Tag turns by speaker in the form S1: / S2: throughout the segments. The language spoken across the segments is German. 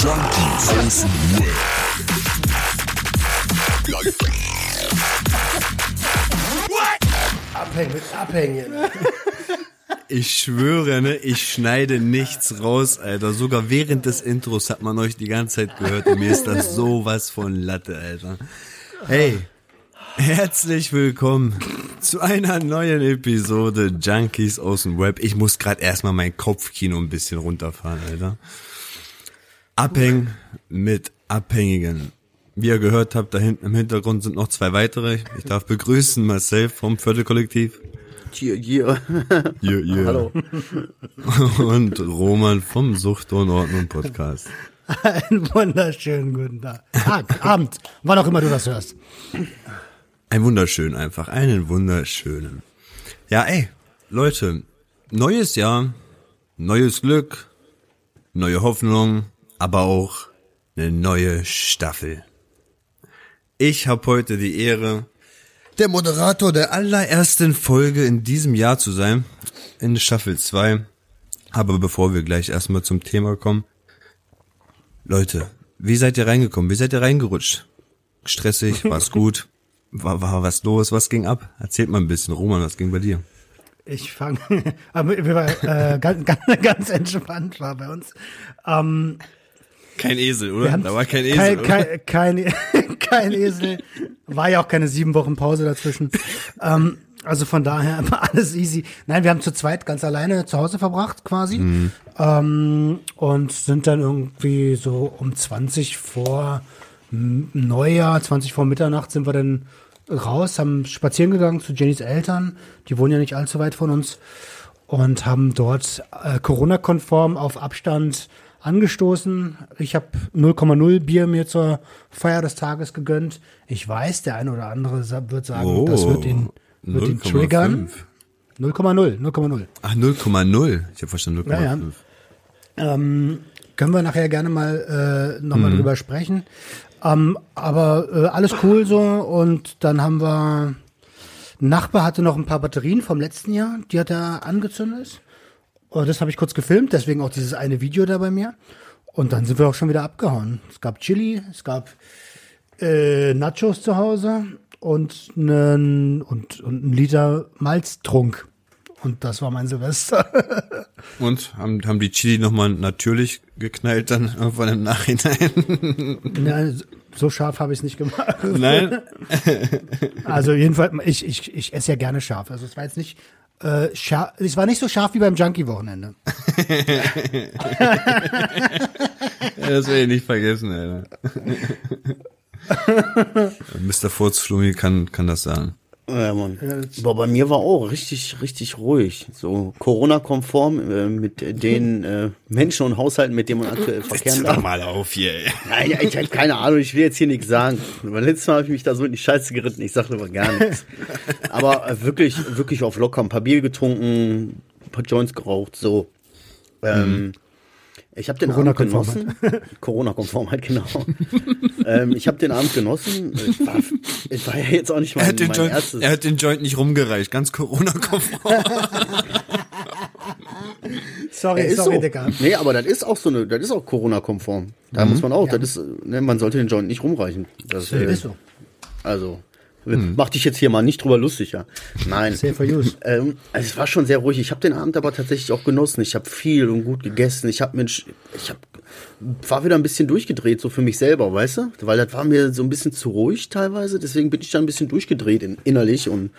S1: Junkies.
S2: Abhängen Abhängen.
S3: Ich schwöre, ne, ich schneide nichts raus, Alter. Sogar während des Intros hat man euch die ganze Zeit gehört und mir ist das sowas von Latte, Alter. Hey, herzlich willkommen zu einer neuen Episode Junkies aus dem Web. Ich muss gerade erstmal mein Kopfkino ein bisschen runterfahren, Alter. Abhängen mit Abhängigen. Wie ihr gehört habt, da hinten im Hintergrund sind noch zwei weitere. Ich darf begrüßen Marcel vom Viertelkollektiv.
S4: Hier, hier.
S3: Yeah, yeah.
S4: Hallo.
S3: Und Roman vom Sucht und Ordnung Podcast.
S2: Einen wunderschönen guten Tag. Tag, Abend, wann auch immer du das hörst.
S3: Ein wunderschön einfach, einen wunderschönen. Ja, ey, Leute, neues Jahr, neues Glück, neue Hoffnung, aber auch eine neue Staffel. Ich habe heute die Ehre, der Moderator der allerersten Folge in diesem Jahr zu sein, in Staffel 2. Aber bevor wir gleich erstmal zum Thema kommen, Leute, wie seid ihr reingekommen? Wie seid ihr reingerutscht? Stressig, war's gut? War, war was los? Was ging ab? Erzählt mal ein bisschen, Roman, was ging bei dir?
S2: Ich fange, aber wir waren äh, ganz, ganz, ganz entspannt war bei uns. Ähm,
S3: Kein Esel,
S2: wir
S3: oder? Da war kein Esel,
S2: kein,
S3: oder?
S2: kein, kein, kein Esel. War ja auch keine sieben Wochen Pause dazwischen. ähm, also von daher war alles easy. Nein, wir haben zu zweit ganz alleine zu Hause verbracht quasi.
S3: Mhm.
S2: Ähm, und sind dann irgendwie so um 20 vor Neujahr, 20 vor Mitternacht sind wir dann raus, haben spazieren gegangen zu Jennys Eltern. Die wohnen ja nicht allzu weit von uns. Und haben dort äh, Corona-konform auf Abstand angestoßen. Ich habe 0,0 Bier mir zur Feier des Tages gegönnt. Ich weiß, der eine oder andere wird sagen, das wird ihn, wird ihn
S3: 0,5.
S2: triggern. 0,0, 0,0.
S3: Ach, 0,0. Ich habe verstanden 0,5.
S2: Ja, ja. Ähm, können wir nachher gerne mal äh, nochmal drüber sprechen. Ähm, aber äh, alles cool so und dann haben wir ein Nachbar hatte noch ein paar Batterien vom letzten Jahr, die hat er angezündet. Und das habe ich kurz gefilmt, deswegen auch dieses eine Video da bei mir. Und dann sind wir auch schon wieder abgehauen. Es gab Chili, es gab äh, Nachos zu Hause und einen und, und einen Liter Malztrunk. Und das war mein Silvester.
S3: Und haben, haben die Chili nochmal natürlich geknallt dann irgendwann im Nachhinein?
S2: Ja, so scharf habe ich es nicht gemacht.
S3: Nein?
S2: Also jedenfalls, ich, ich, ich esse ja gerne scharf. Also es war jetzt nicht äh, scharf, es war nicht so scharf wie beim Junkie-Wochenende.
S3: Das werde ich nicht vergessen, Alter. Mr. Furzflumi kann, kann das sagen.
S4: Ja, Mann. Boah, bei mir war auch richtig, richtig ruhig. So Corona-konform äh, mit den äh, Menschen und Haushalten, mit denen man aktuell verkehren darf.
S3: mal auf hier, ey.
S4: Nein, ja, ich habe keine Ahnung, ich will jetzt hier nichts sagen. Weil letztes Mal habe ich mich da so in die Scheiße geritten, ich sage aber gar nichts. Aber äh, wirklich, wirklich auf locker, ein paar Bier getrunken, ein paar Joints geraucht, so. Ähm, Ich habe den Abend
S2: Corona-Konform
S4: genossen. Corona-konform halt, genau. ähm, ich habe den Abend genossen. Ich war, ich war ja jetzt auch nicht
S3: Er
S4: mein,
S3: hat, den
S4: mein
S3: Joint,
S4: erstes.
S3: er hat den Joint nicht rumgereicht, ganz Corona-konform.
S2: Sorry,
S4: Ja, ist
S2: sorry,
S4: so.
S2: Digga.
S4: Nee, aber das ist auch so eine, das ist auch Corona-konform. Da muss man auch, das ist, ne, man sollte den Joint nicht rumreichen. Das, äh,
S2: Ist so.
S4: Also, mach dich jetzt hier mal nicht drüber lustig, ja. Nein.
S2: Safe for use.
S4: Ähm, also es war schon sehr ruhig. Ich habe den Abend aber tatsächlich auch genossen. Ich habe viel und gut gegessen. Ich habe Mensch, ich hab, war wieder ein bisschen durchgedreht, so für mich selber, weißt du? Weil das war mir so ein bisschen zu ruhig teilweise. Deswegen bin ich da ein bisschen durchgedreht in, innerlich und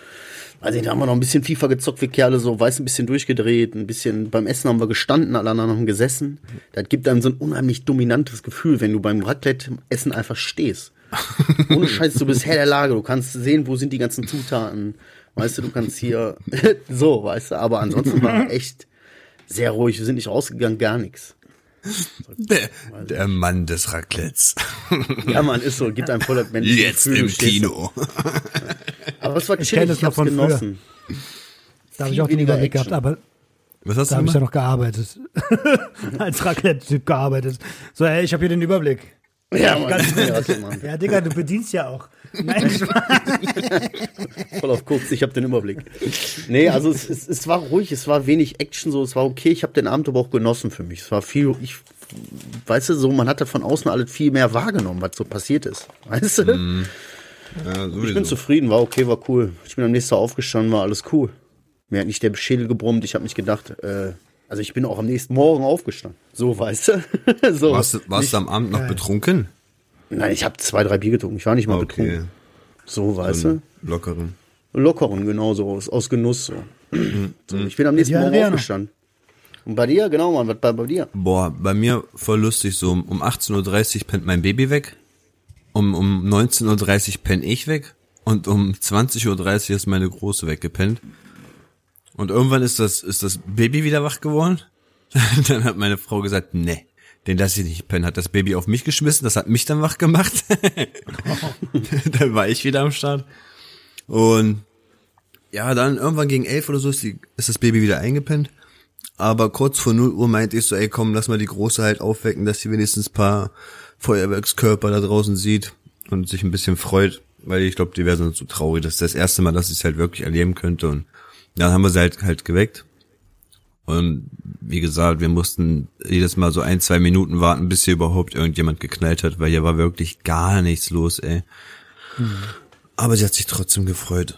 S4: also da haben wir noch ein bisschen FIFA gezockt wie Kerle, so weiß ein bisschen durchgedreht, ein bisschen beim Essen haben wir gestanden, alle anderen haben gesessen. Das gibt einem so ein unheimlich dominantes Gefühl, wenn du beim Raclette-Essen einfach stehst. Ohne Scheiß, du bist Herr der Lage, du kannst sehen, wo sind die ganzen Zutaten. Weißt du, du kannst hier so, weißt du, aber ansonsten war echt sehr ruhig. Wir sind nicht rausgegangen, gar nichts.
S3: Der, der Mann des Raclettes.
S4: Ja, man, ist so, gibt einem voll das menschliche
S3: Jetzt
S4: Gefühl,
S3: im Kino.
S4: Aber es war
S2: Ich
S4: chillig,
S2: kenn das
S4: ich
S2: noch
S4: hab's
S2: von früher.
S4: genossen.
S2: Da habe ich auch den
S4: weniger
S2: Überblick
S4: Action.
S2: gehabt, aber
S3: Was hast
S2: da
S3: du
S2: habe ich ja noch gearbeitet. Als Raclette-Typ gearbeitet. So, ey, ich habe hier den Überblick.
S4: Ja, Mann. Ja, Mann.
S2: Ja, Digga, du bedienst ja auch. Nein,
S4: Voll auf kurz, ich habe den Überblick. Nee, also es, es, es war ruhig, es war wenig Action, so, es war okay. Ich habe den Abend aber auch genossen für mich. Es war viel, ich, weißt du, so, man hat da von außen alles viel mehr wahrgenommen, was so passiert ist. Weißt du?
S3: Ja,
S4: Ich bin zufrieden, war okay, war cool. Ich bin am nächsten Tag aufgestanden, war alles cool. Mir hat nicht der Schädel gebrummt, ich habe nicht gedacht, äh, also ich bin auch am nächsten Morgen aufgestanden. So, weißt du? so.
S3: Warst, du- warst du am Abend noch betrunken?
S4: Nein, ich habe zwei, drei Bier getrunken. Ich war nicht mal
S3: Okay.
S4: betrunken. So, weißt du?
S3: Lockeren.
S4: Lockeren, genau so, aus, aus Genuss so. so. Ich bin am nächsten
S2: Ja,
S4: Morgen
S2: Adriano.
S4: aufgestanden. Und bei dir, genau, Mann, was bei, bei dir?
S3: Boah, bei mir voll lustig, so um um 18.30 Uhr pennt mein Baby weg, um, um 19.30 Uhr penn ich weg und um 20.30 Uhr ist meine Große weggepennt. Und irgendwann ist das, ist das Baby wieder wach geworden. dann hat meine Frau gesagt, nee, den lasse ich nicht pennen. Hat das Baby auf mich geschmissen, das hat mich dann wach gemacht. dann war ich wieder am Start. Und ja, dann irgendwann gegen elf oder so ist, die, ist das Baby wieder eingepennt. Aber kurz vor 0 Uhr meinte ich so, ey komm, lass mal die Große halt aufwecken, dass sie wenigstens ein paar Feuerwerkskörper da draußen sieht und sich ein bisschen freut, weil ich glaube, die wäre sonst so traurig. Das ist das erste Mal, dass ich es halt wirklich erleben könnte. Und dann haben wir sie halt, halt geweckt. Und wie gesagt, wir mussten jedes Mal so ein, zwei Minuten warten, bis hier überhaupt irgendjemand geknallt hat, weil hier war wirklich gar nichts los, ey. Aber sie hat sich trotzdem gefreut.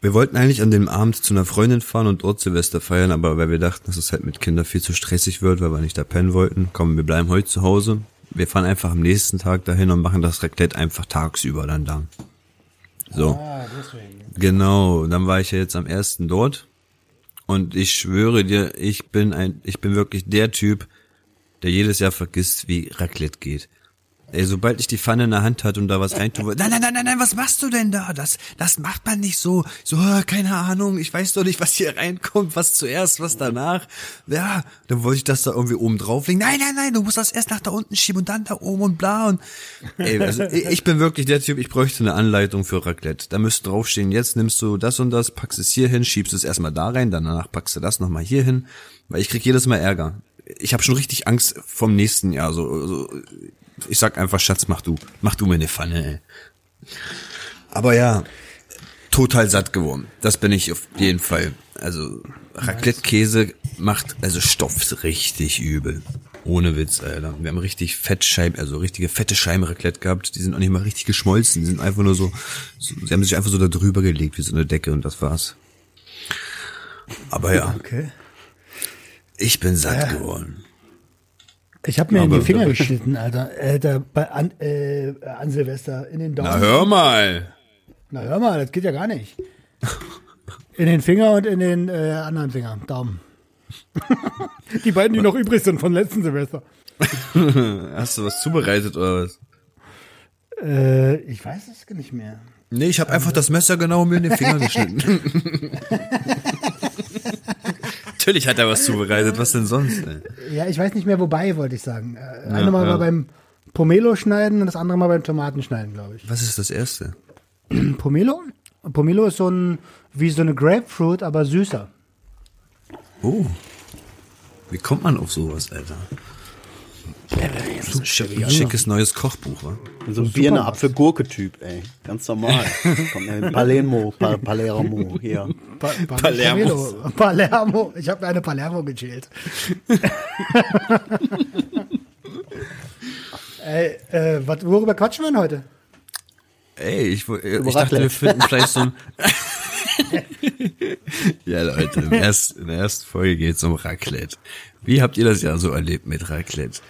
S3: Wir wollten eigentlich an dem Abend zu einer Freundin fahren und dort Silvester feiern, aber weil wir dachten, dass es halt mit Kindern viel zu stressig wird, weil wir nicht da pennen wollten, komm, wir bleiben heute zu Hause. Wir fahren einfach am nächsten Tag dahin und machen das Raclette einfach tagsüber dann da. So. Genau, dann war ich ja jetzt am ersten dort und ich schwöre dir, ich bin ein, ich bin wirklich der Typ, der jedes Jahr vergisst, wie Raclette geht. Ey, sobald ich die Pfanne in der Hand hatte und da was reintue, nein, nein, nein, nein, nein, was machst du denn da? Das, das macht man nicht so. So, äh, keine Ahnung, ich weiß doch nicht, was hier reinkommt, was zuerst, was danach. Ja, dann wollte ich das da irgendwie oben drauflegen. Nein, nein, nein, du musst das erst nach da unten schieben und dann da oben und bla und. Ey, also ich ich bin wirklich der Typ, ich bräuchte eine Anleitung für Raclette. Da müsste draufstehen, jetzt nimmst du das und das, packst es hier hin, schiebst es erstmal da rein, danach packst du das nochmal hier hin, weil ich krieg jedes Mal Ärger. Ich habe schon richtig Angst vom nächsten Jahr. So, so ich sag einfach, Schatz, mach du. Mach du mir eine Pfanne, ey. Aber ja, total satt geworden. Das bin ich auf jeden Fall. Also, Raclette-Käse macht, also stopft richtig übel. Ohne Witz, Alter. Wir haben richtig Fettscheiben, also richtige fette Scheiben Raclette gehabt. Die sind auch nicht mal richtig geschmolzen. Die sind einfach nur so, so sie haben sich einfach so da drüber gelegt, wie so eine Decke und das war's. Aber ja,
S2: okay.
S3: ich bin satt geworden.
S2: Ich habe mir in die Finger geschnitten, Alter. Da, bei, an, äh, an Silvester in den Daumen.
S3: Na hör mal.
S2: Na hör mal, das geht ja gar nicht. In den Finger und in den äh, anderen Finger, Daumen. die beiden, die noch übrig sind von letzten Silvester.
S3: Hast du was zubereitet oder was?
S2: Äh, ich weiß es nicht mehr.
S3: Nee, ich habe einfach das Messer genau mir in den Finger geschnitten. Natürlich hat er was zubereitet, was denn sonst? Ey?
S2: Ja, ich weiß nicht mehr, wobei, wollte ich sagen. Äh, eine Mal war beim Pomelo schneiden und das andere Mal beim Tomatenschneiden, glaube ich.
S3: Was ist das erste?
S2: Pomelo? Pomelo ist so ein, wie so eine Grapefruit, aber süßer.
S3: Oh. Wie kommt man auf sowas, Alter? So ein schick, schickes neues Kochbuch, wa?
S4: So ein Birne, Apfel, Gurke-Typ, ey. Ganz normal. Ja Palermo, pa Palermo, hier.
S2: Pa pa
S3: Palermo.
S2: Palermo. Ich habe eine Palermo gechillt. Ey, äh, wat, worüber quatschen wir denn heute?
S3: Ey, ich, wo- ich dachte, wir finden vielleicht so ein... ja, Leute, in der ersten Folge geht's um Raclette. Wie habt ihr das Jahr so erlebt mit Raclette?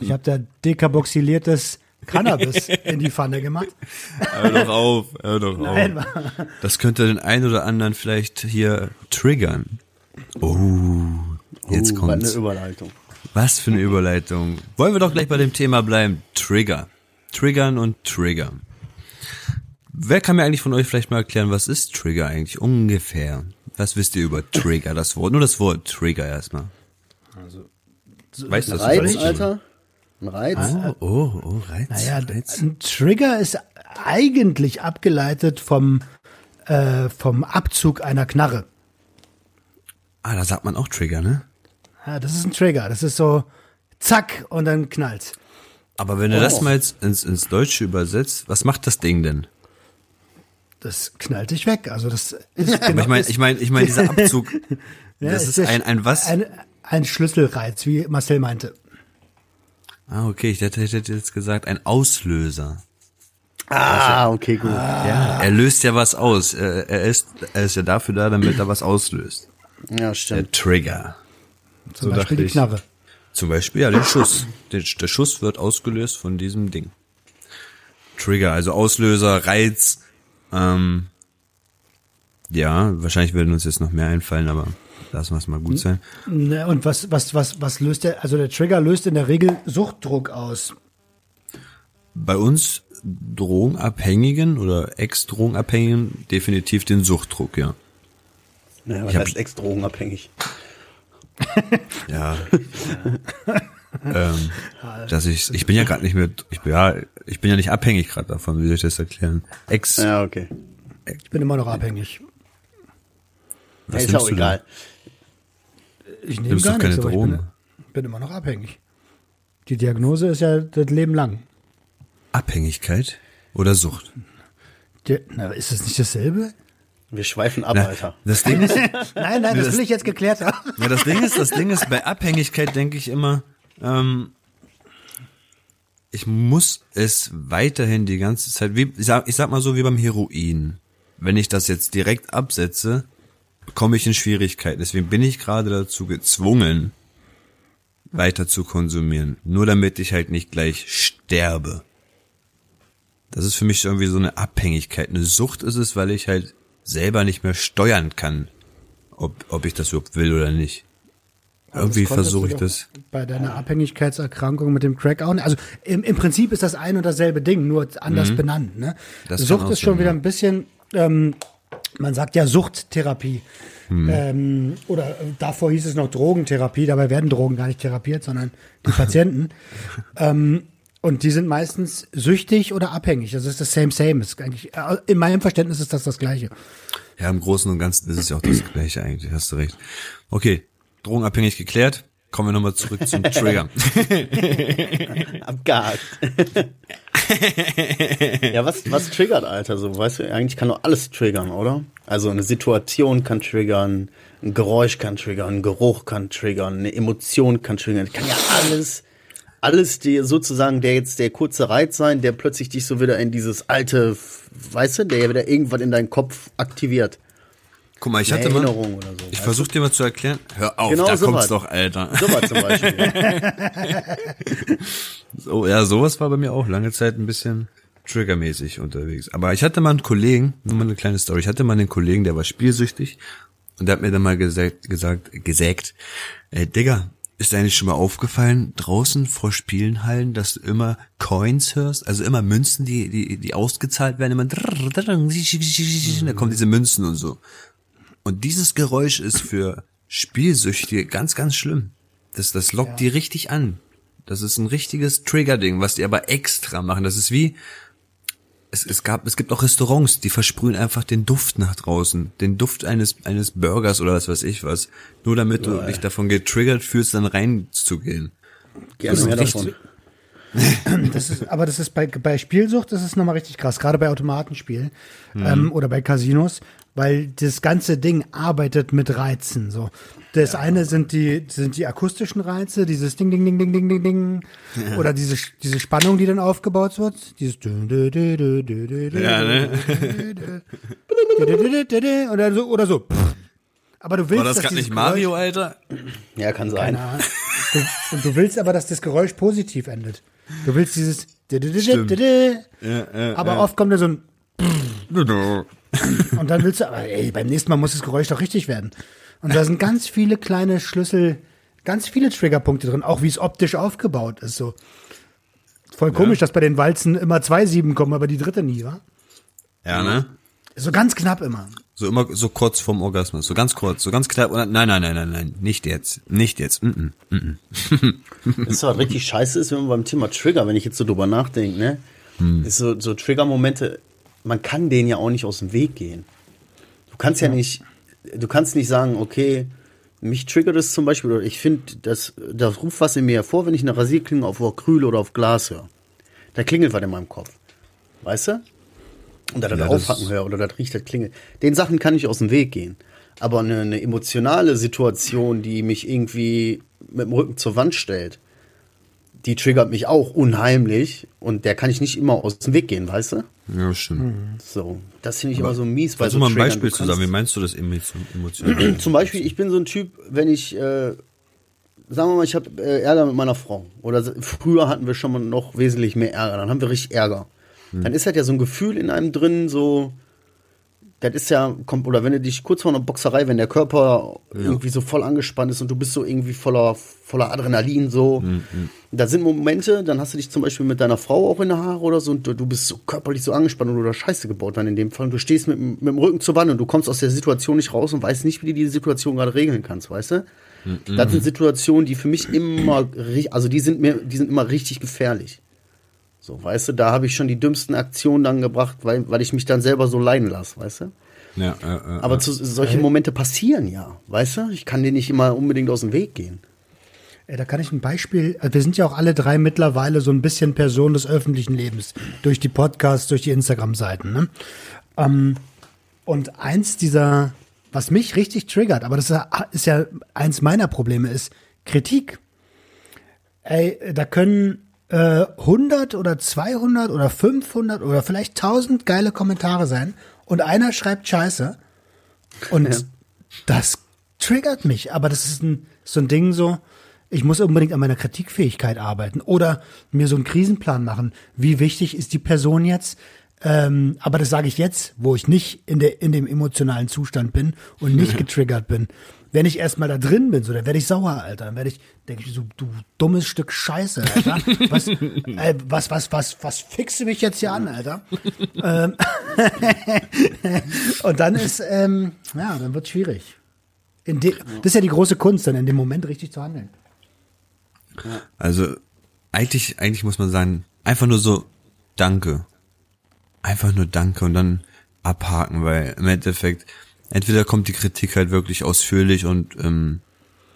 S2: Ich habe da dekarboxyliertes Cannabis in die Pfanne gemacht.
S3: Hör doch auf, hör doch
S2: Nein,
S3: auf. Das könnte den einen oder anderen vielleicht hier triggern. Oh, jetzt
S4: Uh, was
S3: kommt's.
S4: eine Überleitung.
S3: Was für eine Überleitung. Wollen wir doch gleich bei dem Thema bleiben. Trigger. Triggern und Trigger. Wer kann mir eigentlich von euch vielleicht mal erklären, was ist Trigger eigentlich ungefähr? Was wisst ihr über Trigger, das Wort? Nur das Wort Trigger erstmal. Weißt du
S4: Ein
S3: das?
S4: Reiz? Alter. Ein Reiz.
S3: Oh, oh, oh, Reiz.
S2: Naja,
S3: Reiz.
S2: ein Trigger ist eigentlich abgeleitet vom, äh, vom Abzug einer Knarre.
S3: Ah, da sagt man auch Trigger, ne?
S2: Ja, das ist ein Trigger. Das ist so zack und dann knallt's.
S3: Aber wenn du
S4: Oh.
S3: das mal jetzt ins, ins Deutsche übersetzt, was macht das Ding denn?
S2: Das knallt dich weg. Also das ist
S3: Aber
S2: genau,
S3: ich meine,
S2: ist-
S3: ich meine, ich meine, dieser Abzug,
S2: ja,
S3: das ist
S2: der-
S3: ein, ein was?
S2: Ein, ein Schlüsselreiz, wie Marcel meinte.
S3: Ah, okay, ich hätte, hätte jetzt gesagt, ein Auslöser.
S4: Ah, okay, gut.
S3: Ja, er löst ja was aus. Er, er, ist, er ist ja dafür da, damit er was auslöst.
S4: Ja,
S3: Der
S4: stimmt.
S3: Trigger.
S2: Zum
S3: So
S2: Beispiel die
S3: ich.
S2: Knarre.
S3: Zum Beispiel, ja, den Schuss. Der, der Schuss wird ausgelöst von diesem Ding. Trigger, also Auslöser, Reiz. Ähm, ja, wahrscheinlich werden uns jetzt noch mehr einfallen, aber lassen wir es mal gut sein.
S2: Ne, Und was, was, was, was löst der, also der Trigger löst in der Regel Suchtdruck aus.
S3: Bei uns Drogenabhängigen oder Ex-Drogenabhängigen definitiv den Suchtdruck, ja.
S4: Ja, was
S3: Ich hab-
S4: heißt ex-drogenabhängig?
S3: Ja. ähm, dass ich, ich bin ja gerade nicht mehr, ich bin ja, ich bin ja nicht abhängig gerade davon, wie soll ich das erklären? Ex,
S4: Ja, okay.
S2: Ich bin immer noch abhängig.
S3: was
S4: Ja, ist auch egal.
S2: Ich nehme gar
S3: doch keine
S2: nichts, aber ich
S3: Drogen.
S2: bin, bin immer noch abhängig. Die Diagnose ist ja das Leben lang.
S3: Abhängigkeit oder Sucht?
S2: Die, na, ist das nicht dasselbe?
S4: Wir schweifen ab,
S3: Na,
S4: Alter.
S3: das Ding ist,
S2: Nein, nein, das,
S3: das-
S2: will ich jetzt geklärt haben.
S3: ja, das Ding ist, das Ding ist, bei Abhängigkeit denke ich immer, ähm, ich muss es weiterhin die ganze Zeit, wie, ich sag, ich sag mal so wie beim Heroin. Wenn ich das jetzt direkt absetze, komme ich in Schwierigkeiten. Deswegen bin ich gerade dazu gezwungen, weiter zu konsumieren. Nur damit ich halt nicht gleich sterbe. Das ist für mich irgendwie so eine Abhängigkeit. Eine Sucht ist es, weil ich halt selber nicht mehr steuern kann, ob, ob ich das überhaupt will oder nicht. Irgendwie
S2: Das konntest
S3: versuche ich das.
S2: Bei deiner Abhängigkeitserkrankung mit dem Crack auch nicht. Also im, im Prinzip ist das ein und dasselbe Ding, nur anders benannt. Ne?
S3: Mhm. Das
S2: Sucht ist schon wieder ein bisschen, ähm, man sagt ja Suchttherapie.
S3: Mhm.
S2: Ähm, oder äh, davor hieß es noch Drogentherapie, dabei werden Drogen gar nicht therapiert, sondern die Patienten. ähm, und die sind meistens süchtig oder abhängig. Das ist das same, same. Ist eigentlich, äh, in meinem Verständnis ist das das Gleiche.
S3: Ja, im Großen und Ganzen ist es ja auch das Gleiche eigentlich, hast du recht. Okay, drogenabhängig geklärt. Kommen wir nochmal zurück zum Trigger.
S4: Abgehakt. ja, was, was triggert, Alter? So, weißt du, eigentlich kann doch alles triggern, oder? Also eine Situation kann triggern, ein Geräusch kann triggern, ein Geruch kann triggern, eine Emotion kann triggern. Kann ja alles, alles dir sozusagen der jetzt der kurze Reiz sein, der plötzlich dich so wieder in dieses alte, weißt du, der wieder irgendwas in deinen Kopf aktiviert.
S3: Guck mal, ich hatte mal,
S4: Erinnerung oder so.
S3: ich versuche dir mal zu erklären. Hör auf,
S4: Genau
S3: da
S4: so
S3: kommt's
S4: was.
S3: doch, Alter.
S4: du? Sowas zum Beispiel.
S3: So, ja, sowas war bei mir auch lange Zeit ein bisschen triggermäßig unterwegs. Aber ich hatte mal einen Kollegen, nur mal eine kleine Story. Ich hatte mal einen Kollegen, der war spielsüchtig und der hat mir dann mal gesagt, gesagt, gesägt, ey, Digga, ist dir eigentlich schon mal aufgefallen, draußen vor Spielenhallen, dass du immer Coins hörst, also immer Münzen, die, die, die ausgezahlt werden, immer da kommen diese Münzen und so. Und dieses Geräusch ist für Spielsüchtige ganz, ganz schlimm. Das, das lockt die richtig an. Das ist ein richtiges Trigger-Ding, was die aber extra machen. Das ist wie, es, es gab, es gibt auch Restaurants, die versprühen einfach den Duft nach draußen. Den Duft eines, eines Burgers oder was weiß ich was. Nur damit du dich davon getriggert fühlst, dann reinzugehen.
S4: Gerne
S3: ist
S4: mehr
S3: richtig-
S4: davon.
S2: Das ist, aber das ist bei, bei Spielsucht, das ist nochmal richtig krass, gerade bei Automatenspielen ähm, oder bei Casinos, weil das ganze Ding arbeitet mit Reizen. So. Das eine sind die, sind die akustischen Reize, dieses Ding, Ding, Ding, Ding, Ding, Ding, Ding. Oder diese, diese Spannung, die dann aufgebaut wird. Dieses
S3: Ja, ne?
S2: Oder so, oder so. Aber du willst,
S3: War das gerade nicht Mario,
S2: Geräusch-
S3: Alter?
S4: Ja, kann sein.
S2: Du, und du willst aber, dass das Geräusch positiv endet. Du willst dieses.
S3: Stimmt.
S2: Aber oft kommt da so ein. Und dann willst du, aber ey, beim nächsten Mal muss das Geräusch doch richtig werden. Und da sind ganz viele kleine Schlüssel, ganz viele Triggerpunkte drin, auch wie es optisch aufgebaut ist. So. Voll komisch, dass bei den Walzen immer zwei Sieben kommen, aber die dritte nie, wa?
S3: Ja, ne?
S2: So ganz knapp immer.
S3: So immer so kurz vorm Orgasmus, so ganz kurz, so ganz knapp. Nein, nein, nein, nein, nein, nicht jetzt, nicht jetzt. Mm -mm.
S4: Das was richtig scheiße ist, wenn man beim Thema Trigger, wenn ich jetzt so drüber nachdenke, ne? Ist so, so Trigger-Momente, man kann denen ja auch nicht aus dem Weg gehen. Du kannst ja, nicht, du kannst nicht sagen, okay, Mich triggert es zum Beispiel, oder ich finde, das, das ruft was in mir hervor, wenn ich eine Rasierklinge auf Acryl oder auf Glas höre. Da klingelt was in meinem Kopf. Weißt du? Und da das
S3: Ja,
S4: Aufhacken höre oder das riecht, das klingelt. Den Sachen kann ich aus dem Weg gehen. Aber eine, eine emotionale Situation, die mich irgendwie mit dem Rücken zur Wand stellt, die triggert mich auch unheimlich. Und der kann ich nicht immer aus dem Weg gehen, weißt du?
S3: Ja, stimmt.
S4: So, das finde ich immer so mies. bei so
S3: du mal ein
S4: Triggern.
S3: Beispiel
S4: Du
S3: zu sagen? Wie meinst du das emotion- emotional?
S4: Zum Beispiel, ich bin so ein Typ, wenn ich, äh, sagen wir mal, ich habe äh, Ärger mit meiner Frau. Oder früher hatten wir schon mal noch wesentlich mehr Ärger. Dann haben wir richtig Ärger. Dann ist halt ja so ein Gefühl in einem drin, so, das ist ja, kommt, oder wenn du dich kurz vor einer Boxerei, wenn der Körper irgendwie so voll angespannt ist und du bist so irgendwie voller, voller Adrenalin, so. Da sind Momente, dann hast du dich zum Beispiel mit deiner Frau auch in der Haare oder so und du, du bist so körperlich so angespannt und du da Scheiße gebaut dann in dem Fall. Und du stehst mit, dem- mit dem Rücken zur Wand und du kommst aus der Situation nicht raus und weißt nicht, wie du die Situation gerade regeln kannst, weißt du? Das sind Situationen, die für mich immer, also die sind mir, die sind immer richtig gefährlich. So, weißt du, da habe ich schon die dümmsten Aktionen dann gebracht, weil, weil ich mich dann selber so leiden lasse, weißt du?
S3: Ja, äh, äh,
S4: Aber zu, solche Momente passieren ja, weißt du? Ich kann denen nicht immer unbedingt aus dem Weg gehen.
S2: Ey, da kann ich ein Beispiel, also wir sind ja auch alle drei mittlerweile so ein bisschen Personen des öffentlichen Lebens, durch die Podcasts, durch die Instagram-Seiten. Ne? Ähm, und eins dieser, was mich richtig triggert, aber das ist ja- ist ja eins meiner Probleme, ist Kritik. Ey, da können äh, 100 oder 200 oder 500 oder vielleicht 1000 geile Kommentare sein und einer schreibt Scheiße und das triggert mich, aber das ist ein, so ein Ding so, ich muss unbedingt an meiner Kritikfähigkeit arbeiten oder mir so einen Krisenplan machen. Wie wichtig ist die Person jetzt? Ähm, aber das sage ich jetzt, wo ich nicht in, der, in dem emotionalen Zustand bin und nicht getriggert bin. Wenn ich erstmal da drin bin, so, dann werde ich sauer, Alter. Dann werde ich, denke ich so, du dummes Stück Scheiße, Alter. Was, äh, was, was, was, was du mich jetzt hier an, Alter? ähm, und dann ist, ähm, ja, dann wird schwierig. In de, das ist ja die große Kunst, dann in dem Moment richtig zu handeln.
S3: Also eigentlich, eigentlich muss man sagen, einfach nur so Danke. Einfach nur Danke und dann abhaken, weil im Endeffekt entweder kommt die Kritik halt wirklich ausführlich und ähm,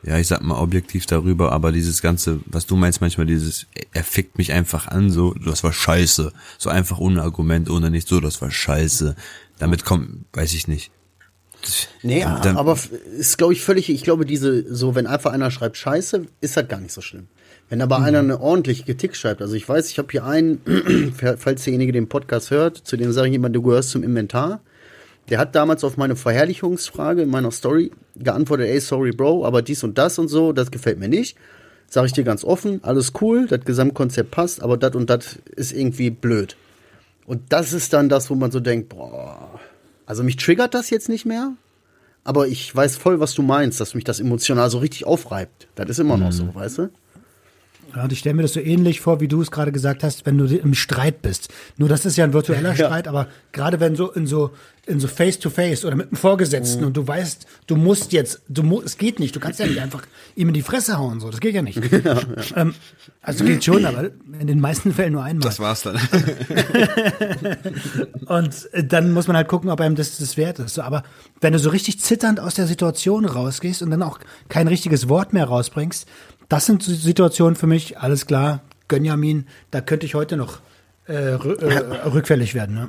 S3: ja, ich sag mal objektiv darüber, aber dieses ganze, was du meinst manchmal, dieses, er fickt mich einfach an, so, das war scheiße. So einfach ohne Argument, ohne nicht so, das war scheiße. Damit kommt, weiß ich nicht.
S4: Nee,
S3: Dann-
S4: aber ist, glaube ich, völlig, ich glaube, diese, so, wenn einfach einer schreibt Scheiße, ist halt gar nicht so schlimm. Wenn aber einer eine ordentliche Kritik schreibt, also ich weiß, ich habe hier einen, falls derjenige den Podcast hört, zu dem sage ich jemand, du gehörst zum Inventar. Der hat damals auf meine Verherrlichungsfrage in meiner Story geantwortet, ey, sorry, Bro, aber dies und das und so, das gefällt mir nicht. Sag ich dir ganz offen, alles cool, das Gesamtkonzept passt, aber das und das ist irgendwie blöd. Und das ist dann das, wo man so denkt, boah, also mich triggert das jetzt nicht mehr, aber ich weiß voll, was du meinst, dass mich das emotional so richtig aufreibt. Das ist immer noch so, weißt du?
S2: Ja, und ich stelle mir das so ähnlich vor, wie du es gerade gesagt hast, wenn du im Streit bist. Nur das ist ja ein virtueller
S4: Ja.
S2: Streit, aber gerade wenn so in so in so Face to Face oder mit einem Vorgesetzten
S4: Mhm.
S2: und du weißt, du musst jetzt, du mu es geht nicht, du kannst ja nicht einfach ihm in die Fresse hauen, so, das geht ja nicht. Ähm, also geht schon, aber in den meisten Fällen nur einmal.
S3: Das war's dann.
S2: Und äh, dann muss man halt gucken, ob einem das das wert ist. So, aber wenn du so richtig zitternd aus der Situation rausgehst und dann auch kein richtiges Wort mehr rausbringst, das sind Situationen für mich, alles klar, Gönjamin, da könnte ich heute noch äh, äh, rückfällig werden. Ne?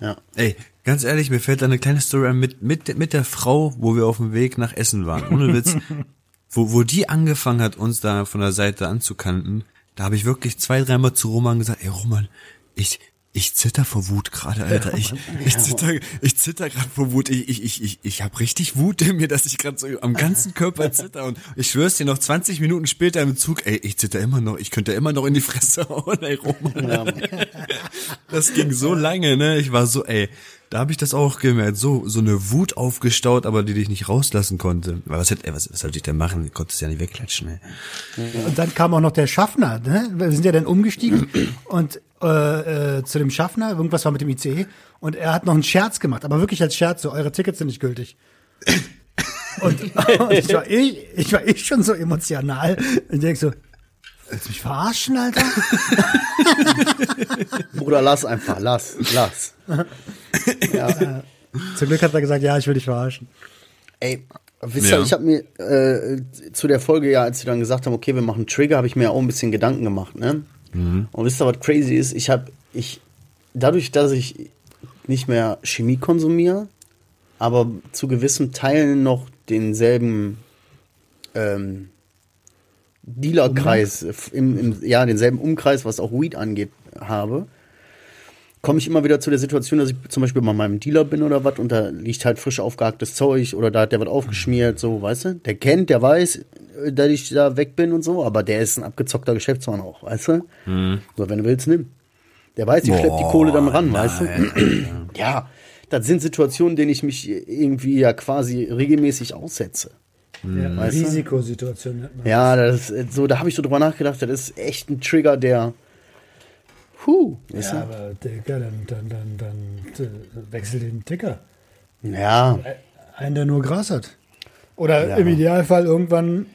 S4: Ja.
S3: Ey, ganz ehrlich, mir fällt da eine kleine Story an mit, mit, mit der Frau, wo wir auf dem Weg nach Essen waren. Ohne Witz. wo, wo die angefangen hat, uns da von der Seite anzukanten, da habe ich wirklich zwei, dreimal zu Roman gesagt, ey Roman, ich, ich zitter vor Wut gerade, Alter. Ich, ich zitter, ich zitter gerade vor Wut. Ich, ich, ich, ich, ich habe richtig Wut in mir, dass ich gerade so am ganzen Körper zitter. Und ich schwör's dir noch 20 Minuten später im Zug, ey, ich zitter immer noch, ich könnte immer noch in die Fresse hauen, ey Roman. Das ging so lange, ne? Ich war so, ey, da habe ich das auch gemerkt, so so eine Wut aufgestaut, aber die dich nicht rauslassen konnte. Weil was hätte, ey, was, was sollte ich denn machen? Ich konnte es ja nicht wegklatschen, ey.
S2: Und dann kam auch noch der Schaffner. Ne? Wir sind ja dann umgestiegen und äh, äh, zu dem Schaffner, irgendwas war mit dem ICE und er hat noch einen Scherz gemacht, aber wirklich als Scherz, so eure Tickets sind nicht gültig. Und, und ich, war ich, ich war ich schon so emotional und denk so, willst du mich verarschen, Alter?
S4: Bruder, lass einfach, lass, lass.
S2: Zum Glück hat er gesagt, ja, ich will dich verarschen.
S4: Ey, Wisst
S3: Ja.
S4: ihr, ich habe mir äh, zu der Folge ja, als sie dann gesagt haben, okay, wir machen Trigger, habe ich mir ja auch ein bisschen Gedanken gemacht, ne? Und wisst ihr, was crazy ist? Ich habe, ich, dadurch, dass ich nicht mehr Chemie konsumiere, aber zu gewissen Teilen noch denselben ähm, Dealerkreis, im, im, ja, denselben Umkreis, was auch Weed angeht, habe, komme ich immer wieder zu der Situation, dass ich zum Beispiel bei meinem Dealer bin oder was und da liegt halt frisch aufgehacktes Zeug oder da hat der was aufgeschmiert, so, weißt du? Der kennt, der weiß, äh, dass ich da weg bin und so, aber der ist ein abgezockter Geschäftsmann auch, weißt du? So, wenn du willst, nimm. Der weiß, ich schlepp die Kohle dann ran, weißt du? ja, das sind Situationen, denen ich mich irgendwie ja quasi regelmäßig aussetze.
S2: Ja,
S4: du?
S2: Risikosituation.
S4: Ja, das ist so, da habe ich so drüber nachgedacht, das ist echt ein Trigger, der. Huh,
S2: Ja, aber Digga, dann, dann, dann, dann äh, wechsel den Ticker.
S4: du? ja,
S2: Einen, der nur Gras hat. Oder
S4: Ja.
S2: im Idealfall irgendwann.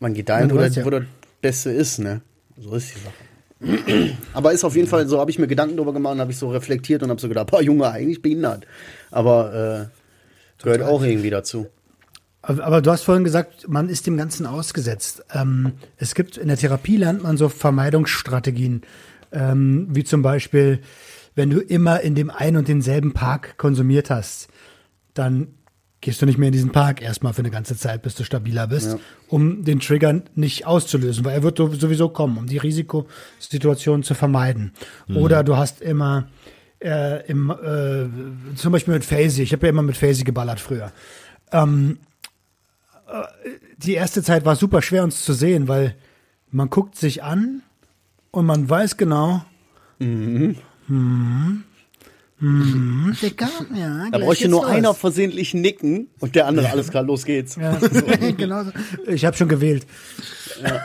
S4: man geht dahin,
S2: Ja,
S4: wo
S2: du ja.
S4: wo das Beste ist, ne? So ist die Sache. Aber ist auf jeden Fall, so habe ich mir Gedanken drüber gemacht und habe ich so reflektiert und habe so gedacht, boah, Junge, eigentlich behindert. Aber äh, gehört auch irgendwie dazu.
S2: Aber, aber du hast vorhin gesagt, man ist dem Ganzen ausgesetzt. Ähm, es gibt in der Therapie lernt man so Vermeidungsstrategien, ähm, wie zum Beispiel, wenn du immer in dem einen und denselben Park konsumiert hast, dann gehst du nicht mehr in diesen Park erstmal für eine ganze Zeit, bis du stabiler bist,
S4: Ja.
S2: um den Trigger nicht auszulösen, weil er wird sowieso kommen, um die Risikosituation zu vermeiden. Oder du hast immer äh, im, äh, zum Beispiel mit Fazy, ich habe ja immer mit Fazy geballert früher. Ähm, äh, die erste Zeit war super schwer uns zu sehen, weil man guckt sich an und man weiß genau, mhm. Mhm. Dicker, ja,
S4: Da bräuchte nur
S2: los.
S4: einer versehentlich nicken und der andere, alles klar, los geht's.
S2: Ja, genau so. Ich habe schon gewählt. Ja.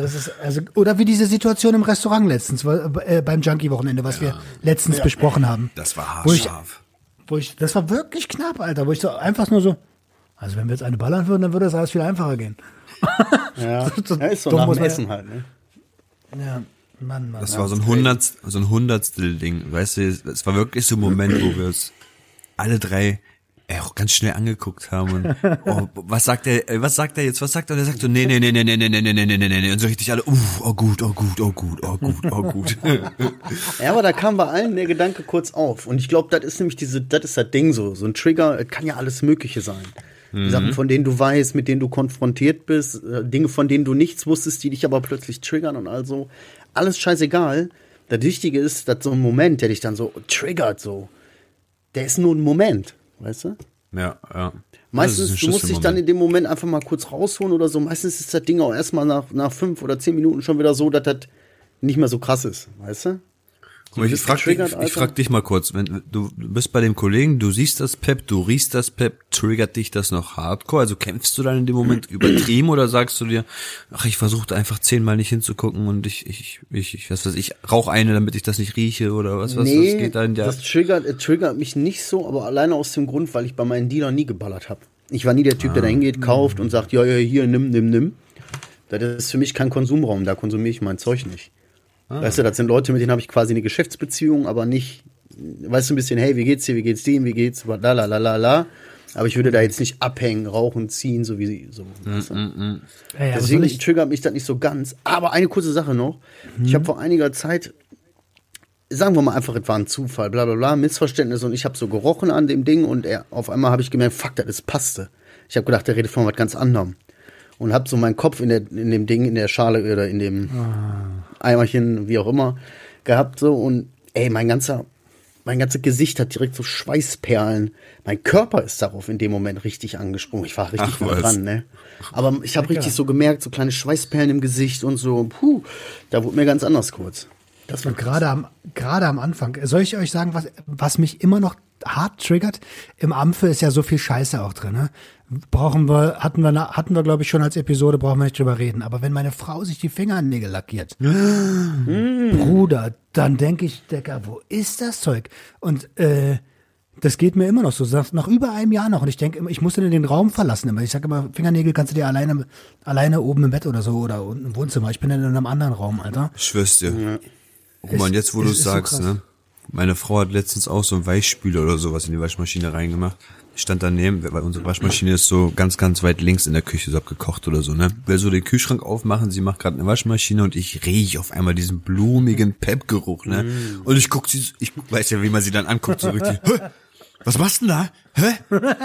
S2: das ist also oder wie diese Situation im Restaurant letztens äh, beim Junkie Wochenende, was wir letztens besprochen haben.
S3: Das war
S2: Wo ich-
S3: haarscharf.
S2: Wo ich das war wirklich knapp, Alter, wo ich so einfach nur so also wenn wir jetzt eine ballern würden, dann würde das alles viel einfacher gehen.
S4: Ja,
S2: So
S4: ja ist so
S2: dumm
S4: nach dem Essen halt, ne?
S2: Ja, Mann, Mann.
S3: Das war so ein Hundert, so ein Hundertstel-Ding. Weißt du, es war wirklich so ein Moment, wo wir uns alle drei äh, auch ganz schnell angeguckt haben und oh, was sagt er, äh, was sagt er jetzt, was sagt er? Und er sagt so, nee, nee, nee, nee, nee, nee, nee, nee, nee, nee, nee, nee. Und so richtig alle, uh, oh gut, oh gut, oh gut, oh gut, oh gut.
S4: Ja, aber da kam bei allen der Gedanke kurz auf. Und ich glaube, das ist nämlich diese, das ist das Ding so. So ein Trigger, es kann ja alles Mögliche sein. Die Sachen, von denen du weißt, mit denen du konfrontiert bist, äh, Dinge, von denen du nichts wusstest, die dich aber plötzlich triggern und also alles scheißegal. Das Wichtige ist, dass so ein Moment, der dich dann so triggert, so, der ist nur ein Moment, weißt du?
S3: ja, ja.
S4: Meistens, du musst dich dann in dem Moment einfach mal kurz rausholen oder so. Meistens ist das Ding auch erstmal nach, nach fünf oder zehn Minuten schon wieder so, dass das nicht mehr so krass ist, weißt du?
S3: Mal, ich
S4: bist
S3: frag, dich, ich frag dich mal kurz, wenn du bist bei dem Kollegen, du siehst das Pep, du riechst das Pep, triggert dich das noch hardcore? Also kämpfst du dann in dem Moment übertrieben oder sagst du dir, ach, ich versuche einfach zehnmal nicht hinzugucken und ich, ich, ich, ich was weiß ich, rauch eine, damit ich das nicht rieche oder was, was,
S4: nee,
S3: was geht da in der,
S4: das triggert, äh, triggert mich nicht so, aber alleine aus dem Grund, weil ich bei meinen Dealern nie geballert habe. Ich war nie der Typ, der
S3: Ah.
S4: da hingeht, kauft und sagt, ja, ja, hier, nimm, nimm, nimm. Das ist für mich kein Konsumraum, da konsumiere ich mein Zeug nicht.
S3: Ah.
S4: Weißt du, das sind Leute, mit denen habe ich quasi eine Geschäftsbeziehung, aber nicht, weißt du, ein bisschen, hey, wie geht's dir, wie geht's dem, wie geht's, la la la la la. Aber ich würde da jetzt nicht abhängen, rauchen, ziehen, so wie so. weißt du?
S2: ja, ja, aber
S4: Deswegen
S2: ich,
S4: triggert mich das nicht so ganz. Aber eine kurze Sache noch. Ich habe vor einiger Zeit, sagen wir mal einfach, es war ein Zufall, bla bla bla, Missverständnis und ich habe so gerochen an dem Ding und er, auf einmal habe ich gemerkt, fuck, das ist passte. Ich habe gedacht, der redet von was ganz anderem. Und habe so meinen Kopf in, der, in dem Ding, in der Schale oder in dem Eimerchen, wie auch immer, gehabt so und ey, mein ganzer, mein ganzes Gesicht hat direkt so Schweißperlen. Mein Körper ist darauf in dem Moment richtig angesprungen. Ich war richtig
S3: Ach,
S4: dran, ne? Aber ich habe richtig so gemerkt, so kleine Schweißperlen im Gesicht und so, puh, da wurde mir ganz anders kurz. Das war
S2: Und gerade am, gerade am Anfang, soll ich euch sagen, was, was mich immer noch hart triggert? Im Ampfe ist ja so viel Scheiße auch drin. Ne? Brauchen wir, hatten wir, na- hatten wir glaube ich schon als Episode, brauchen wir nicht drüber reden. Aber wenn meine Frau sich die Fingernägel lackiert, Bruder, dann denke ich, Decker, wo ist das Zeug? Und äh, das geht mir immer noch so, nach nach über einem Jahr noch. Und ich denke immer, ich muss dann den Raum verlassen. Immer. Ich sage immer, Fingernägel kannst du dir alleine, alleine oben im Bett oder so oder unten im Wohnzimmer. Ich bin dann in einem anderen Raum, Alter.
S3: ich schwör's dir. Guck mal, und jetzt, wo du
S2: so
S3: sagst,
S2: krass.
S3: ne? Meine Frau hat letztens auch so einen Weichspüler oder sowas in die Waschmaschine reingemacht. Ich stand daneben, weil unsere Waschmaschine ist so ganz, ganz weit links in der Küche so abgekocht oder so, ne? Will so den Kühlschrank aufmachen, sie macht gerade eine Waschmaschine und ich rieche auf einmal diesen blumigen Pep-Geruch, ne? Mm. Und ich guck sie, ich weiß ja, wie man sie dann anguckt, so richtig, was machst du denn da? Hä?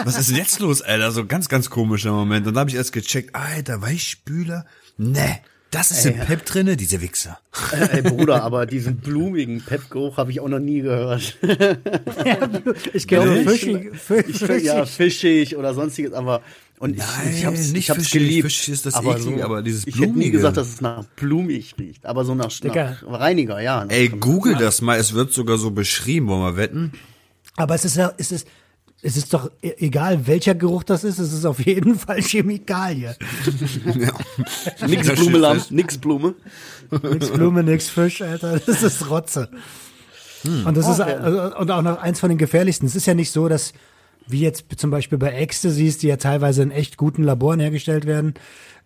S3: Was ist denn jetzt los, Alter? So ganz, ganz komischer Moment. Und dann habe ich erst gecheckt, Alter, Weichspüler? Ne, das ist ey, im Pep drinne, diese Wichser.
S4: Ey, Bruder, aber diesen blumigen Pep-Geruch habe ich auch noch nie gehört.
S2: ich kenne fischig,
S4: fischig. Ja, fischig oder sonstiges, aber und
S3: Nein,
S4: ich, ich hab's,
S3: nicht
S4: ich hab's
S3: fischig.
S4: geliebt.
S3: Fischig ist das
S4: aber,
S3: eklig,
S4: so,
S3: aber dieses
S4: ich hätte nie
S3: Blumige.
S4: gesagt, dass es nach blumig riecht, aber so nach, nach Reiniger, ja.
S3: Ey, google das mal, es wird sogar so beschrieben, wollen wir wetten?
S2: Aber es ist ja, es ist, es ist doch e- egal, welcher Geruch das ist, es ist auf jeden Fall Chemikalie.
S3: ja.
S4: Nix Blume, Lamm, nix Blume.
S2: Nix Blume, nix Fisch, Alter. Das ist Rotze. Und das ist also, und auch noch eins von den gefährlichsten. Es ist ja nicht so, dass wie jetzt zum Beispiel bei Ecstasies, die ja teilweise in echt guten Laboren hergestellt werden,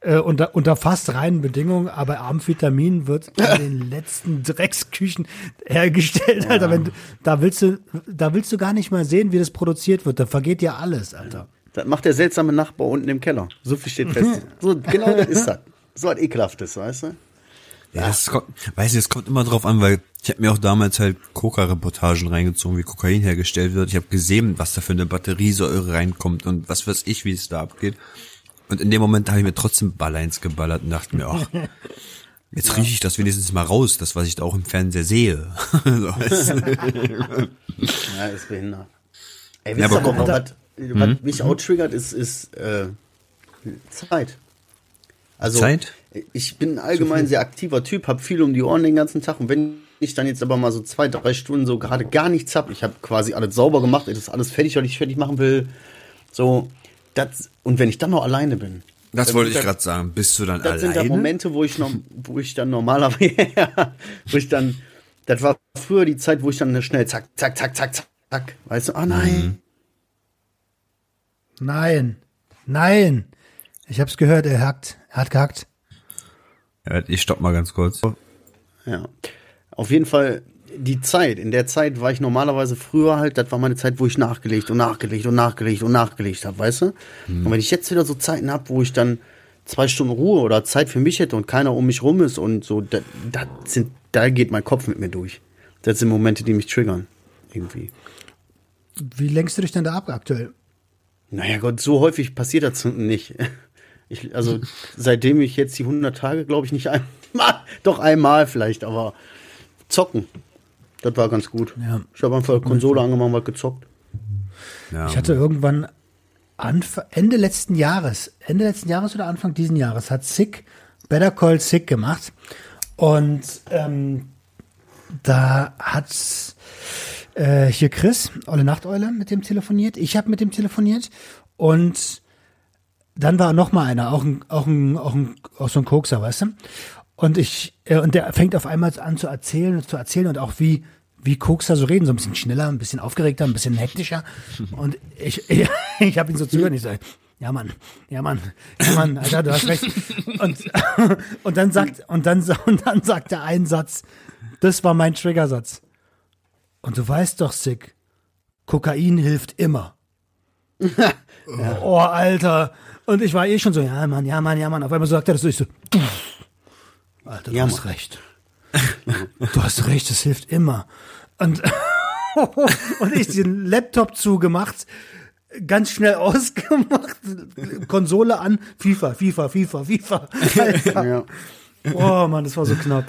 S2: äh, unter, unter fast reinen Bedingungen, aber Amphetamin wird in den letzten Drecksküchen hergestellt, Alter. Wenn, da willst du, da willst du gar nicht mal sehen, wie das produziert wird. Da vergeht ja alles, Alter.
S4: Das macht der seltsame Nachbar unten im Keller. So viel steht fest. So, genau das ist das. So was Ekelhaftes, weißt du?
S3: Ja, es kommt, weiß nicht, es kommt immer drauf an, weil ich habe mir auch damals halt Coca-Reportagen reingezogen, wie Kokain hergestellt wird. Ich habe gesehen, was da für eine Batteriesäure reinkommt und was weiß ich, wie es da abgeht. Und in dem Moment habe ich mir trotzdem Balleins geballert und dachte mir, ach, jetzt rieche ich das wenigstens mal raus, das, was ich da auch im Fernseher sehe.
S4: Ja, ist behindert. Ey,
S3: Ja,
S4: wisst ihr
S3: aber
S4: aber, was, was mich auch triggert, ist, ist äh, Zeit. Also
S3: Zeit?
S4: ich bin allgemein ein sehr aktiver Typ, habe viel um die Ohren den ganzen Tag und wenn ich dann jetzt aber mal so zwei, drei Stunden so gerade gar nichts hab, ich habe quasi alles sauber gemacht, es ist alles fertig, was ich fertig machen will, so, das, und wenn ich dann noch alleine bin.
S3: Das wollte ich
S4: das-
S3: gerade sagen. Bist du dann
S4: Das sind da
S3: alleine?
S4: Momente, wo ich noch, wo ich dann normalerweise, wo ich dann, das war früher die Zeit, wo ich dann schnell zack, zack, zack, zack, zack, weißt du, ah nein,
S2: Nein. Nein. Ich hab's gehört, er hackt. Hat gehackt.
S3: Ja, ich stopp mal ganz kurz.
S4: Ja. Auf jeden Fall die Zeit. In der Zeit war ich normalerweise früher halt, das war meine Zeit, wo ich nachgelegt und nachgelegt und nachgelegt und nachgelegt habe, weißt du? Und wenn ich jetzt wieder so Zeiten habe, wo ich dann zwei Stunden Ruhe oder Zeit für mich hätte und keiner um mich rum ist und so, da, da, sind, da geht mein Kopf mit mir durch. Das sind Momente, die mich triggern. Irgendwie.
S2: Wie lenkst du dich denn da ab aktuell?
S4: Naja Gott, so häufig passiert das nicht. Ich, also seitdem ich jetzt die 100 Tage, glaube ich, nicht einmal, doch einmal vielleicht, aber zocken. Das war ganz gut.
S2: Ja.
S4: Ich habe einfach Konsole angemacht, mal gezockt.
S3: Ja,
S2: Ich hatte irgendwann Anf Ende letzten Jahres, Ende letzten Jahres oder Anfang diesen Jahres hat Sick Better Call Sick gemacht und ähm, da hat äh, hier Chris, Olle Nachteule, mit dem telefoniert. Ich habe mit dem telefoniert und dann war noch mal einer, auch ein, auch ein, auch ein, auch so ein Kokser, weißt du? Und ich, äh, und der fängt auf einmal an zu erzählen und zu erzählen und auch wie, wie Kokser so reden, so ein bisschen schneller, ein bisschen aufgeregter, ein bisschen hektischer. Und ich, ich, ich habe ihn so zugehört, ich sage, ja Mann, ja Mann, ja Mann, Alter, du hast recht. Und, und dann sagt, und dann, und dann sagt er einen Satz, das war mein Triggersatz. Und du weißt doch, Sick, Kokain hilft immer. Oh, Alter. Und ich war eh schon so, ja, Mann, ja, Mann, ja, Mann. Auf einmal sagt er das so, ich so, Alter, du
S4: Ja,
S2: hast
S4: Mann.
S2: recht. Du hast recht, das hilft immer. Und, und ich den Laptop zugemacht, ganz schnell ausgemacht, Konsole an, FIFA, FIFA, FIFA, FIFA. Alter.
S4: Ja.
S2: Oh Mann, das war so knapp.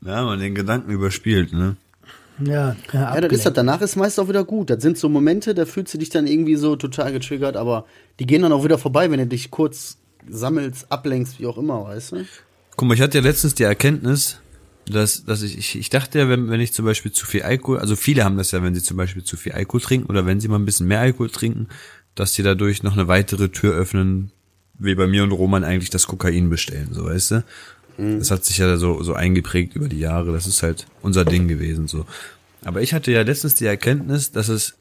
S3: ja, man den Gedanken überspielt, ne?
S2: Ja, ja,
S4: Ja, das ist das.
S2: abgelenkt.
S4: Danach ist meist auch wieder gut. Das sind so Momente, da fühlst du dich dann irgendwie so total getriggert, aber die gehen dann auch wieder vorbei, wenn du dich kurz sammelst, ablenkst, wie auch immer, weißt du?
S3: Guck mal, ich hatte ja letztens die Erkenntnis, dass, dass ich, ich, ich dachte ja, wenn, wenn ich zum Beispiel zu viel Alkohol, also viele haben das ja, wenn sie zum Beispiel zu viel Alkohol trinken oder wenn sie mal ein bisschen mehr Alkohol trinken, dass sie dadurch noch eine weitere Tür öffnen, wie bei mir und Roman eigentlich das Kokain bestellen, so weißt du? Das hat sich ja so, so eingeprägt über die Jahre, das ist halt unser Ding gewesen, so. Aber ich hatte ja letztens die Erkenntnis, dass es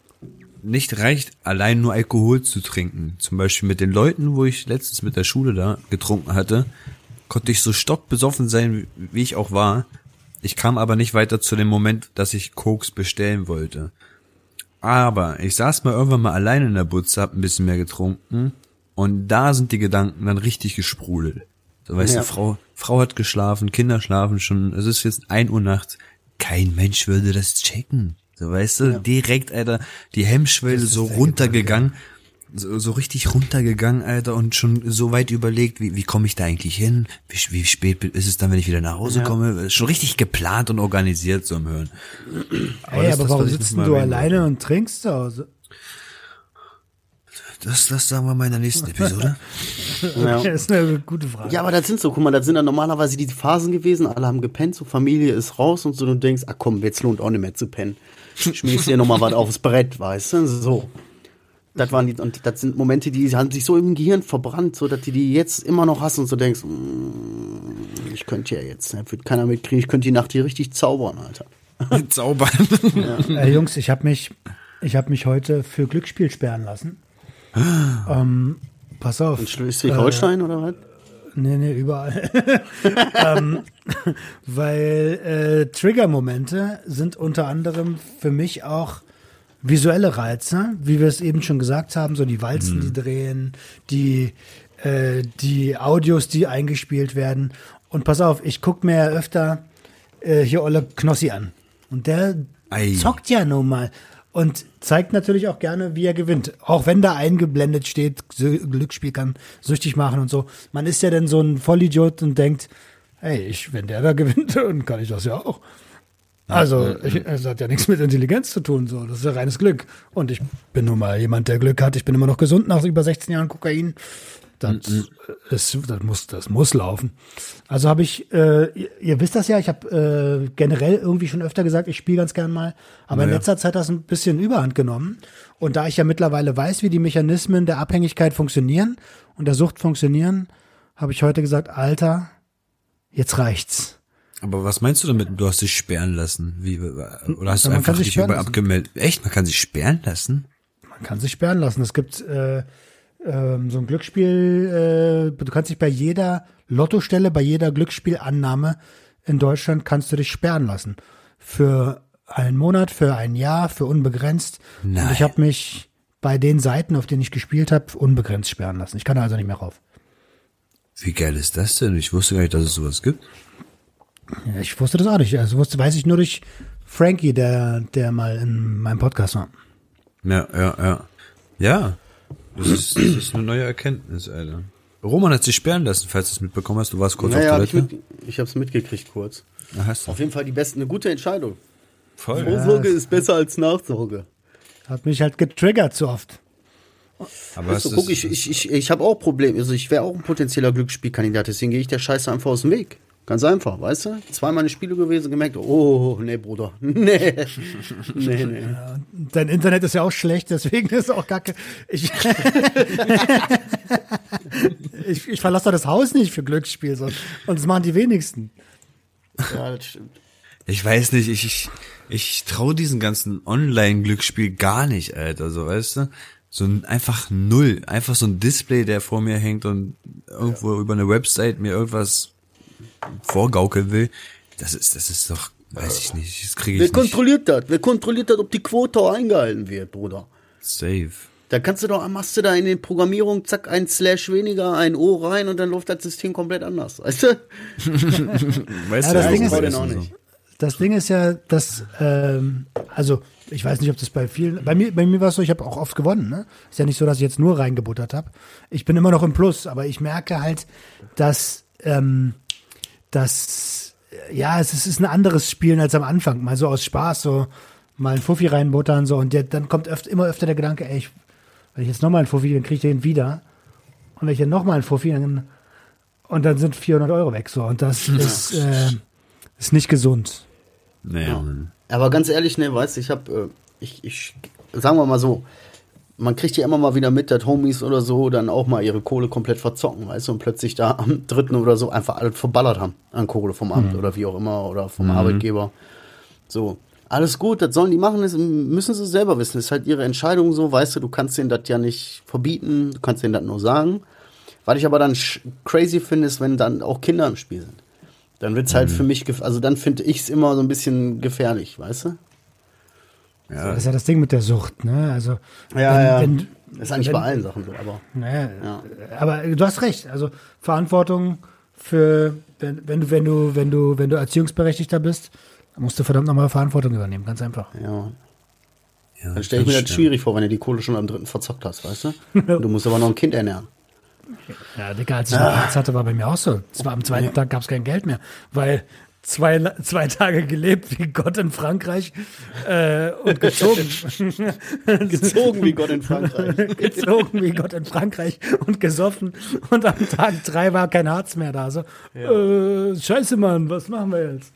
S3: nicht reicht, allein nur Alkohol zu trinken. Zum Beispiel mit den Leuten, wo ich letztens mit der Schule da getrunken hatte, konnte ich so stockbesoffen sein, wie- ich auch war. Ich kam aber nicht weiter zu dem Moment, dass ich Koks bestellen wollte. Aber ich saß mal irgendwann mal alleine in der Butze, hab ein bisschen mehr getrunken und da sind die Gedanken dann richtig gesprudelt. So, weißt
S4: Ja.
S3: du, Frau, Frau hat geschlafen, Kinder schlafen schon, es ist jetzt ein Uhr nachts. Kein Mensch würde das checken. So, weißt du, direkt, Alter, die Hemmschwelle so runtergegangen, so, so richtig runtergegangen, Alter, und schon so weit überlegt, wie, wie komme ich da eigentlich hin? Wie, wie spät ist es dann, wenn ich wieder nach Hause komme? Schon richtig geplant und organisiert so im Hören.
S2: Ey,
S3: das-
S2: aber
S3: das,
S2: warum sitzt du alleine und trinkst zu Hause?
S3: Das, das sagen wir mal in der nächsten Episode.
S4: Ja.
S2: Das ist eine gute Frage.
S4: Ja, aber das sind so, guck mal, das sind dann normalerweise die Phasen gewesen, alle haben gepennt, so Familie ist raus und so, du denkst, ach komm, jetzt lohnt auch nicht mehr zu pennen. Schmiegst dir nochmal was aufs Brett, weißt du, so. Das waren die, und das sind Momente, die haben sich so im Gehirn verbrannt, so dass du die jetzt immer noch hast und so denkst, mm, ich könnte ja jetzt, ne, wird keiner mitkriegen, ich könnte die Nacht hier richtig zaubern, Alter.
S3: Zaubern.
S2: Äh, Jungs, ich habe mich, ich habe mich heute für Glücksspiel sperren lassen. Ähm, pass auf.
S4: In Schleswig-Holstein oder was?
S2: Nee, nee, überall. ähm, weil äh, Trigger-Momente sind unter anderem für mich auch visuelle Reize, wie wir es eben schon gesagt haben, so die Walzen, die drehen, die, äh, die Audios, die eingespielt werden. Und pass auf, ich guck mir ja öfter äh, hier Olle Knossi an. Und der
S3: Ei.
S2: zockt ja nun mal. Und zeigt natürlich auch gerne, wie er gewinnt. Auch wenn da eingeblendet steht, Glücksspiel kann süchtig machen und so. Man ist ja dann so ein Vollidiot und denkt, hey, ich, wenn der da gewinnt, dann kann ich das ja auch. Also, ich, es hat ja nichts mit Intelligenz zu tun, so. Das ist ja reines Glück. Und ich bin nun mal jemand, der Glück hat. Ich bin immer noch gesund nach über 16 Jahren Kokain. Das, ist, das, muss, das muss laufen. Also habe ich, äh, ihr, ihr wisst das ja, ich habe äh, generell irgendwie schon öfter gesagt, ich spiele ganz gern mal. Aber in
S3: Naja.
S2: letzter Zeit hat das ein bisschen Überhand genommen. Und da ich ja mittlerweile weiß, wie die Mechanismen der Abhängigkeit funktionieren und der Sucht funktionieren, habe ich heute gesagt, Alter, jetzt reicht's.
S3: Aber was meinst du damit? Du hast dich sperren lassen? Wie, oder hast du
S2: man
S3: einfach dich
S2: sperren
S3: über
S2: lassen.
S3: abgemeldet? Echt? Man kann sich sperren lassen?
S2: Man kann sich sperren lassen. Es gibt äh, ähm, so ein Glücksspiel, äh, du kannst dich bei jeder Lottostelle, bei jeder Glücksspielannahme in Deutschland kannst du dich sperren lassen. Für einen Monat, für ein Jahr, für unbegrenzt.
S3: Nein.
S2: Und ich habe mich bei den Seiten, auf denen ich gespielt habe, unbegrenzt sperren lassen. Ich kann da also nicht mehr rauf.
S3: Wie geil ist das denn? Ich wusste gar nicht, dass es sowas gibt.
S2: Ja, ich wusste das auch nicht. Also wusste, weiß ich nur durch Frankie, der, der mal in meinem Podcast war.
S3: Ja, ja, ja. Ja. Das ist, das ist eine neue Erkenntnis, Alter. Roman hat sich sperren lassen, falls du es mitbekommen hast. Du warst kurz
S4: Naja, hab
S3: auf
S4: ich,
S3: Toilette.
S4: mit, ich hab's mitgekriegt kurz.
S3: Ah, hast du.
S4: Auf jeden Fall die beste, eine gute Entscheidung.
S3: Voll.
S4: Vorsorge ist besser als Nachsorge.
S2: Hat mich halt getriggert so oft.
S3: Aber
S4: Weißt du,
S3: hast
S4: guck, ich, ich, ich, ich habe auch Probleme. Also ich wäre auch ein potenzieller Glücksspielkandidat, deswegen gehe ich der Scheiße einfach aus dem Weg. Ganz einfach, weißt du? Zweimal eine Spiele gewesen, gemerkt, oh, nee, Bruder. Nee. Nee, nee.
S2: Dein Internet ist ja auch schlecht, deswegen ist auch kacke. Ich, ich, ich verlasse das Haus nicht für Glücksspiel. So. Und das machen die wenigsten.
S4: Ja, das stimmt.
S3: Ich weiß nicht, ich, ich, ich traue diesen ganzen Online-Glücksspiel gar nicht, Alter, so, weißt du? So ein, einfach null. Einfach so ein Display, der vor mir hängt und irgendwo über eine Website mir irgendwas vorgaukeln will. Das ist, das ist doch, weiß ich nicht, das kriege
S4: Wer
S3: ich nicht
S4: kontrolliert das? Wer kontrolliert das, ob die Quote auch eingehalten wird, Bruder?
S3: safe.
S4: Da kannst du doch, machst du da in den Programmierungen, zack, ein Slash weniger, ein O rein und dann läuft das System komplett anders. Weißt du?
S3: Weißt
S2: Ja,
S3: du,
S2: das Ding ist-
S3: das
S4: auch nicht.
S2: Das Ding ist ja, dass, ähm, also ich weiß nicht, ob das bei vielen, bei mir, bei mir war es so, ich habe auch oft gewonnen. Ne? Ist ja nicht so, dass ich jetzt nur reingebuttert habe. Ich bin immer noch im Plus, aber ich merke halt, dass, ähm, dass, ja, es ist, ein anderes Spielen als am Anfang. Mal so aus Spaß, so mal ein Fuffi reinbuttern, so und der, dann kommt öfter, immer öfter der Gedanke, ey, ich, wenn ich jetzt nochmal einen Fuffi, dann kriege ich den wieder. Und wenn ich dann nochmal einen Fuffi, dann, und dann sind 400 Euro weg, so. Und das ist, äh, ist nicht gesund.
S3: Naja, Mann.
S4: Aber ganz ehrlich, ne, weißt du, ich hab, äh, ich, ich, sagen wir mal so, man kriegt ja immer mal wieder mit, dass Homies oder so dann auch mal ihre Kohle komplett verzocken, weißt du, und plötzlich da am dritten oder so einfach alles verballert haben an Kohle vom Amt oder wie auch immer oder vom Arbeitgeber. So. Alles gut, das sollen die machen, das müssen sie selber wissen. Das ist halt ihre Entscheidung so, weißt du, du kannst denen das ja nicht verbieten, du kannst denen das nur sagen. Was ich aber dann crazy finde, ist, wenn dann auch Kinder im Spiel sind. Dann wird's halt für mich, also dann finde ich es immer so ein bisschen gefährlich, weißt du?
S2: Das ist ja das Ding mit der Sucht, ne? Also
S4: Ja,
S2: wenn,
S4: ja.
S2: wenn,
S4: ist eigentlich
S2: wenn-
S4: bei allen Sachen so, aber.
S2: Naja,
S4: Ja.
S2: aber du hast recht. Also Verantwortung für, wenn, wenn du, wenn du, wenn du, wenn du Erziehungsberechtigter bist, dann musst du verdammt nochmal Verantwortung übernehmen, ganz einfach.
S4: Ja.
S3: Ja,
S4: Dann stelle ich mir das schwierig vor, wenn du die Kohle schon am dritten verzockt hast, weißt du? Und du musst aber noch ein Kind ernähren.
S2: Ja, Digga, als ich noch Arzt hatte, war bei mir auch so. Zwar am zweiten Tag gab es kein Geld mehr, weil zwei, zwei Tage gelebt wie Gott in Frankreich äh, und gezogen.
S4: Gezogen wie Gott in Frankreich.
S2: gezogen wie Gott in Frankreich und gesoffen und am Tag drei war kein Harz mehr da. So, äh, scheiße, Mann, was machen wir jetzt?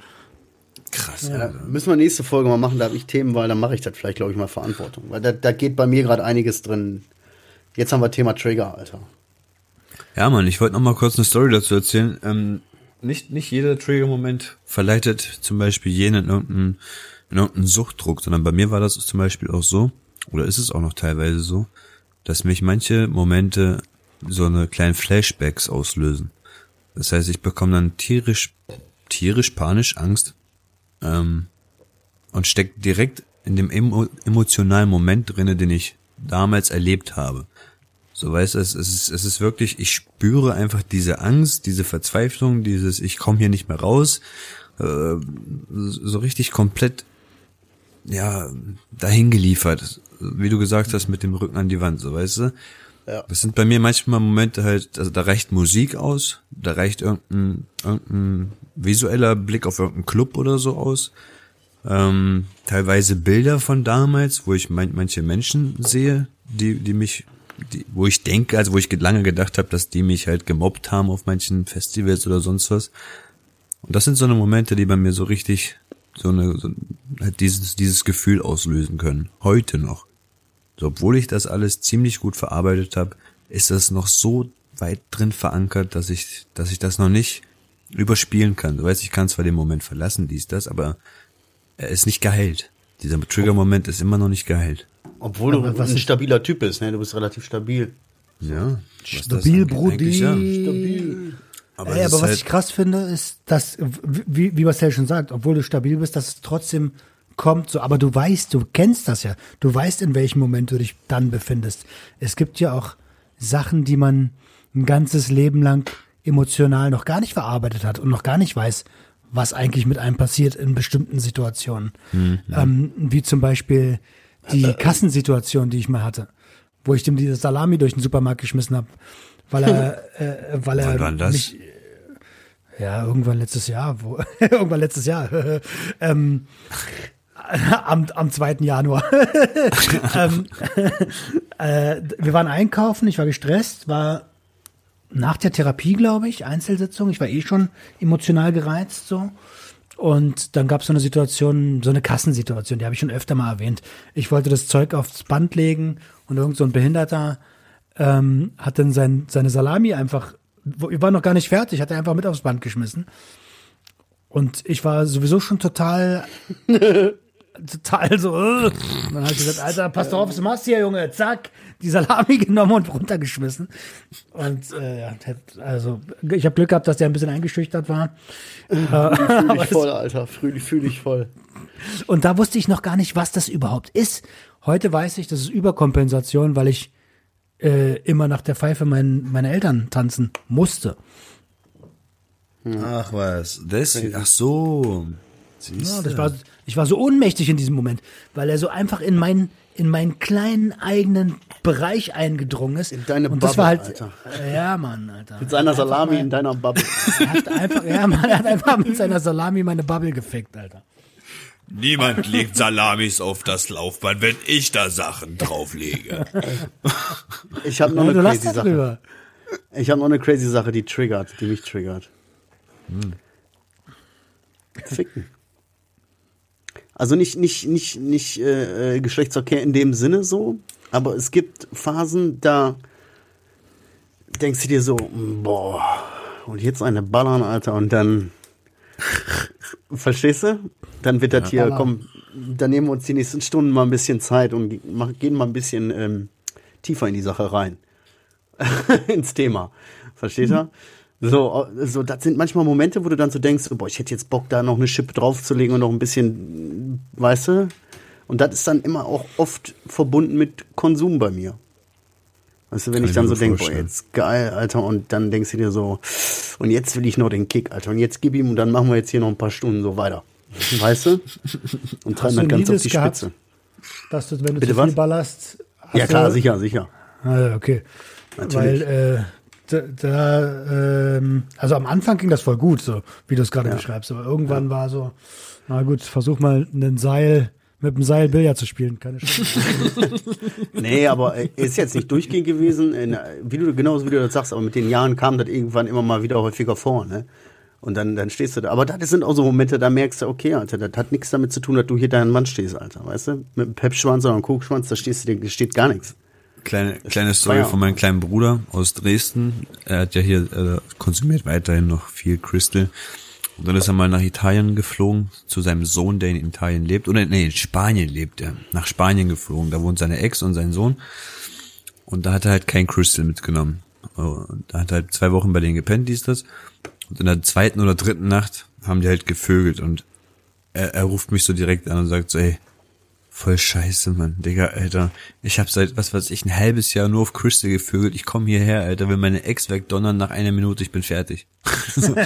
S3: Krass.
S4: Ja, müssen wir nächste Folge mal machen, da habe ich Themen, weil dann mache ich das vielleicht, glaube ich, mal Verantwortung. Weil da, da geht bei mir gerade einiges drin. Jetzt haben wir Thema Trigger, Alter.
S3: Ja, Mann, ich wollte noch mal kurz eine Story dazu erzählen. Ähm, nicht, nicht jeder Trigger-Moment verleitet zum Beispiel jenen in irgendeinen, in irgendeinen Suchtdruck, sondern bei mir war das zum Beispiel auch so, oder ist es auch noch teilweise so, dass mich manche Momente so eine kleinen Flashbacks auslösen. Das heißt, ich bekomme dann tierisch, tierisch panisch Angst ähm, und steck direkt in dem emo emotionalen Moment drinne, den ich damals erlebt habe. So weißt du, es, es, ist, es ist wirklich, ich spüre einfach diese Angst, diese Verzweiflung, dieses, ich komme hier nicht mehr raus, äh, so richtig komplett, ja, dahin geliefert. Wie du gesagt hast, mit dem Rücken an die Wand, so weißt du.
S4: Ja.
S3: Das sind bei mir manchmal Momente halt, also da reicht Musik aus, da reicht irgendein, irgendein visueller Blick auf irgendeinen Club oder so aus. Ähm, teilweise Bilder von damals, wo ich mein, manche Menschen sehe, die, die mich, die, wo ich denke, also wo ich lange gedacht habe, dass die mich halt gemobbt haben auf manchen Festivals oder sonst was. Und das sind so eine Momente, die bei mir so richtig so eine, so, halt dieses, dieses Gefühl auslösen können. Heute noch. So, obwohl ich das alles ziemlich gut verarbeitet habe, ist das noch so weit drin verankert, dass ich, dass ich das noch nicht überspielen kann. Du weißt, ich kann zwar den Moment verlassen, dies, das, aber er ist nicht geheilt. Dieser Trigger-Moment ist immer noch nicht geheilt.
S4: Obwohl
S2: Aber
S4: du
S2: was
S4: ein stabiler Typ bist, ne? Du bist relativ stabil.
S3: Ja.
S2: Stabil, Brudi.
S3: ja.
S4: Stabil.
S3: Aber
S2: Ey, aber was
S3: halt,
S2: ich krass finde, ist, dass, wie, wie Marcel schon sagt, obwohl du stabil bist, dass es trotzdem kommt so, aber du weißt, du kennst das ja. Du weißt, in welchem Moment du dich dann befindest. Es gibt ja auch Sachen, die man ein ganzes Leben lang emotional noch gar nicht verarbeitet hat und noch gar nicht weiß, was eigentlich mit einem passiert in bestimmten Situationen. Ähm, wie zum Beispiel die Kassensituation, die ich mal hatte, wo ich dem diese Salami durch den Supermarkt geschmissen habe, weil er, äh, weil er
S3: Wann das?
S2: mich, ja, irgendwann letztes Jahr, wo, irgendwann letztes Jahr, ähm, am, am 2. Januar. ähm, äh, wir waren einkaufen, ich war gestresst, war nach der Therapie, glaube ich, Einzelsitzung. Ich war eh schon emotional gereizt so. Und dann gab es so eine Situation, so eine Kassensituation, die habe ich schon öfter mal erwähnt. Ich wollte das Zeug aufs Band legen und irgend so ein Behinderter ähm, hat dann sein, seine Salami einfach, wir waren noch gar nicht fertig, hat er einfach mit aufs Band geschmissen. Und ich war sowieso schon total, total so, äh. und dann hat gesagt, Alter, pass doch auf, was du machst hier, Junge, zack, die Salami genommen und runtergeschmissen. Und äh, ja, also ich habe Glück gehabt, dass der ein bisschen eingeschüchtert war.
S4: Fühl dich voll, Alter. Fühl, fühl dich voll.
S2: Und da wusste ich noch gar nicht, was das überhaupt ist. Heute weiß ich, das ist Überkompensation, weil ich äh, immer nach der Pfeife mein, meine Eltern tanzen musste.
S3: ach was, das, ach so. Siehst
S2: Ja,
S3: du?
S2: das war, ich war so ohnmächtig in diesem Moment, weil er so einfach in meinen in meinen kleinen eigenen Bereich eingedrungen ist.
S4: In deine
S2: Und das
S4: Bubble,
S2: war halt,
S4: Alter.
S2: ja, Mann, Alter.
S4: Mit seiner Salami in deiner Bubble.
S2: Er hat einfach, ja, Mann, er hat einfach mit seiner Salami meine Bubble gefickt, Alter.
S3: Niemand legt Salamis auf das Laufband, wenn ich da Sachen drauflege.
S4: Ich habe noch
S2: Ja,
S4: eine crazy Sache.
S2: darüber.
S4: Ich habe noch eine crazy Sache, die triggert, die mich triggert. Ficken. Also nicht, nicht, nicht, nicht äh, äh, Geschlechtsverkehr in dem Sinne so, aber es gibt Phasen, da denkst du dir so, boah, und jetzt eine Ballern, Alter, und dann, verstehst du? Dann wird das hier,
S2: Ballern.
S4: komm, dann nehmen wir uns die nächsten Stunden mal ein bisschen Zeit und gehen mal ein bisschen ähm, tiefer in die Sache rein. ins Thema. Versteht er? So, so, das sind manchmal Momente, wo du dann so denkst, boah, ich hätte jetzt Bock, da noch eine Schippe draufzulegen und noch ein bisschen, weißt du? Und das ist dann immer auch oft verbunden mit Konsum bei mir. Weißt du, wenn
S3: Kann
S4: ich dann so denke, boah, jetzt geil, Alter, und dann denkst du dir so, und jetzt will ich noch den Kick, Alter, und jetzt gib ihm und dann machen wir jetzt hier noch ein paar Stunden so weiter. Weißt du? Und treiben das ganz auf die
S2: gehabt?
S4: Spitze.
S2: Dass du, wenn du
S4: Bitte
S2: zu viel
S4: was?
S2: ballerst. hast
S4: Ja, klar,
S2: du-
S4: sicher, sicher.
S2: Ah, okay.
S4: Natürlich.
S2: Weil äh, da, da ähm, also am Anfang ging das voll gut, so wie du es gerade beschreibst, aber irgendwann war so, na gut, versuch mal einen Seil mit dem Seil Billard zu spielen, keine Chance.
S4: Nee, aber äh, ist jetzt nicht durchgehend gewesen. In, wie du genauso wie du das sagst, aber mit den Jahren kam das irgendwann immer mal wieder häufiger vor, ne? Und dann, dann stehst du da. Aber das sind auch so Momente, da merkst du, okay, Alter, das hat nichts damit zu tun, dass du hier deinen Mann stehst, Alter, weißt du? Mit einem Pepschwanz oder einem Kokschwanz, da stehst du, da steht gar nichts.
S3: Kleine, kleine Story von meinem kleinen Bruder aus Dresden. Er hat ja hier, äh, konsumiert weiterhin noch viel Crystal. Und dann ist er mal nach Italien geflogen, zu seinem Sohn, der in Italien lebt. Oder nee, in Spanien lebt er. Nach Spanien geflogen. Da wohnt seine Ex und sein Sohn. Und da hat er halt kein Crystal mitgenommen. Und da hat er halt zwei Wochen bei denen gepennt, dies, das. Und in der zweiten oder dritten Nacht haben die halt gevögelt und er, er ruft mich so direkt an und sagt so, ey, voll scheiße, Mann, Digga, Alter. Ich hab seit, was weiß ich, ein halbes Jahr nur auf Crystal gevögelt. Ich komme hierher, Alter, will meine Ex wegdonnern nach einer Minute, ich bin fertig.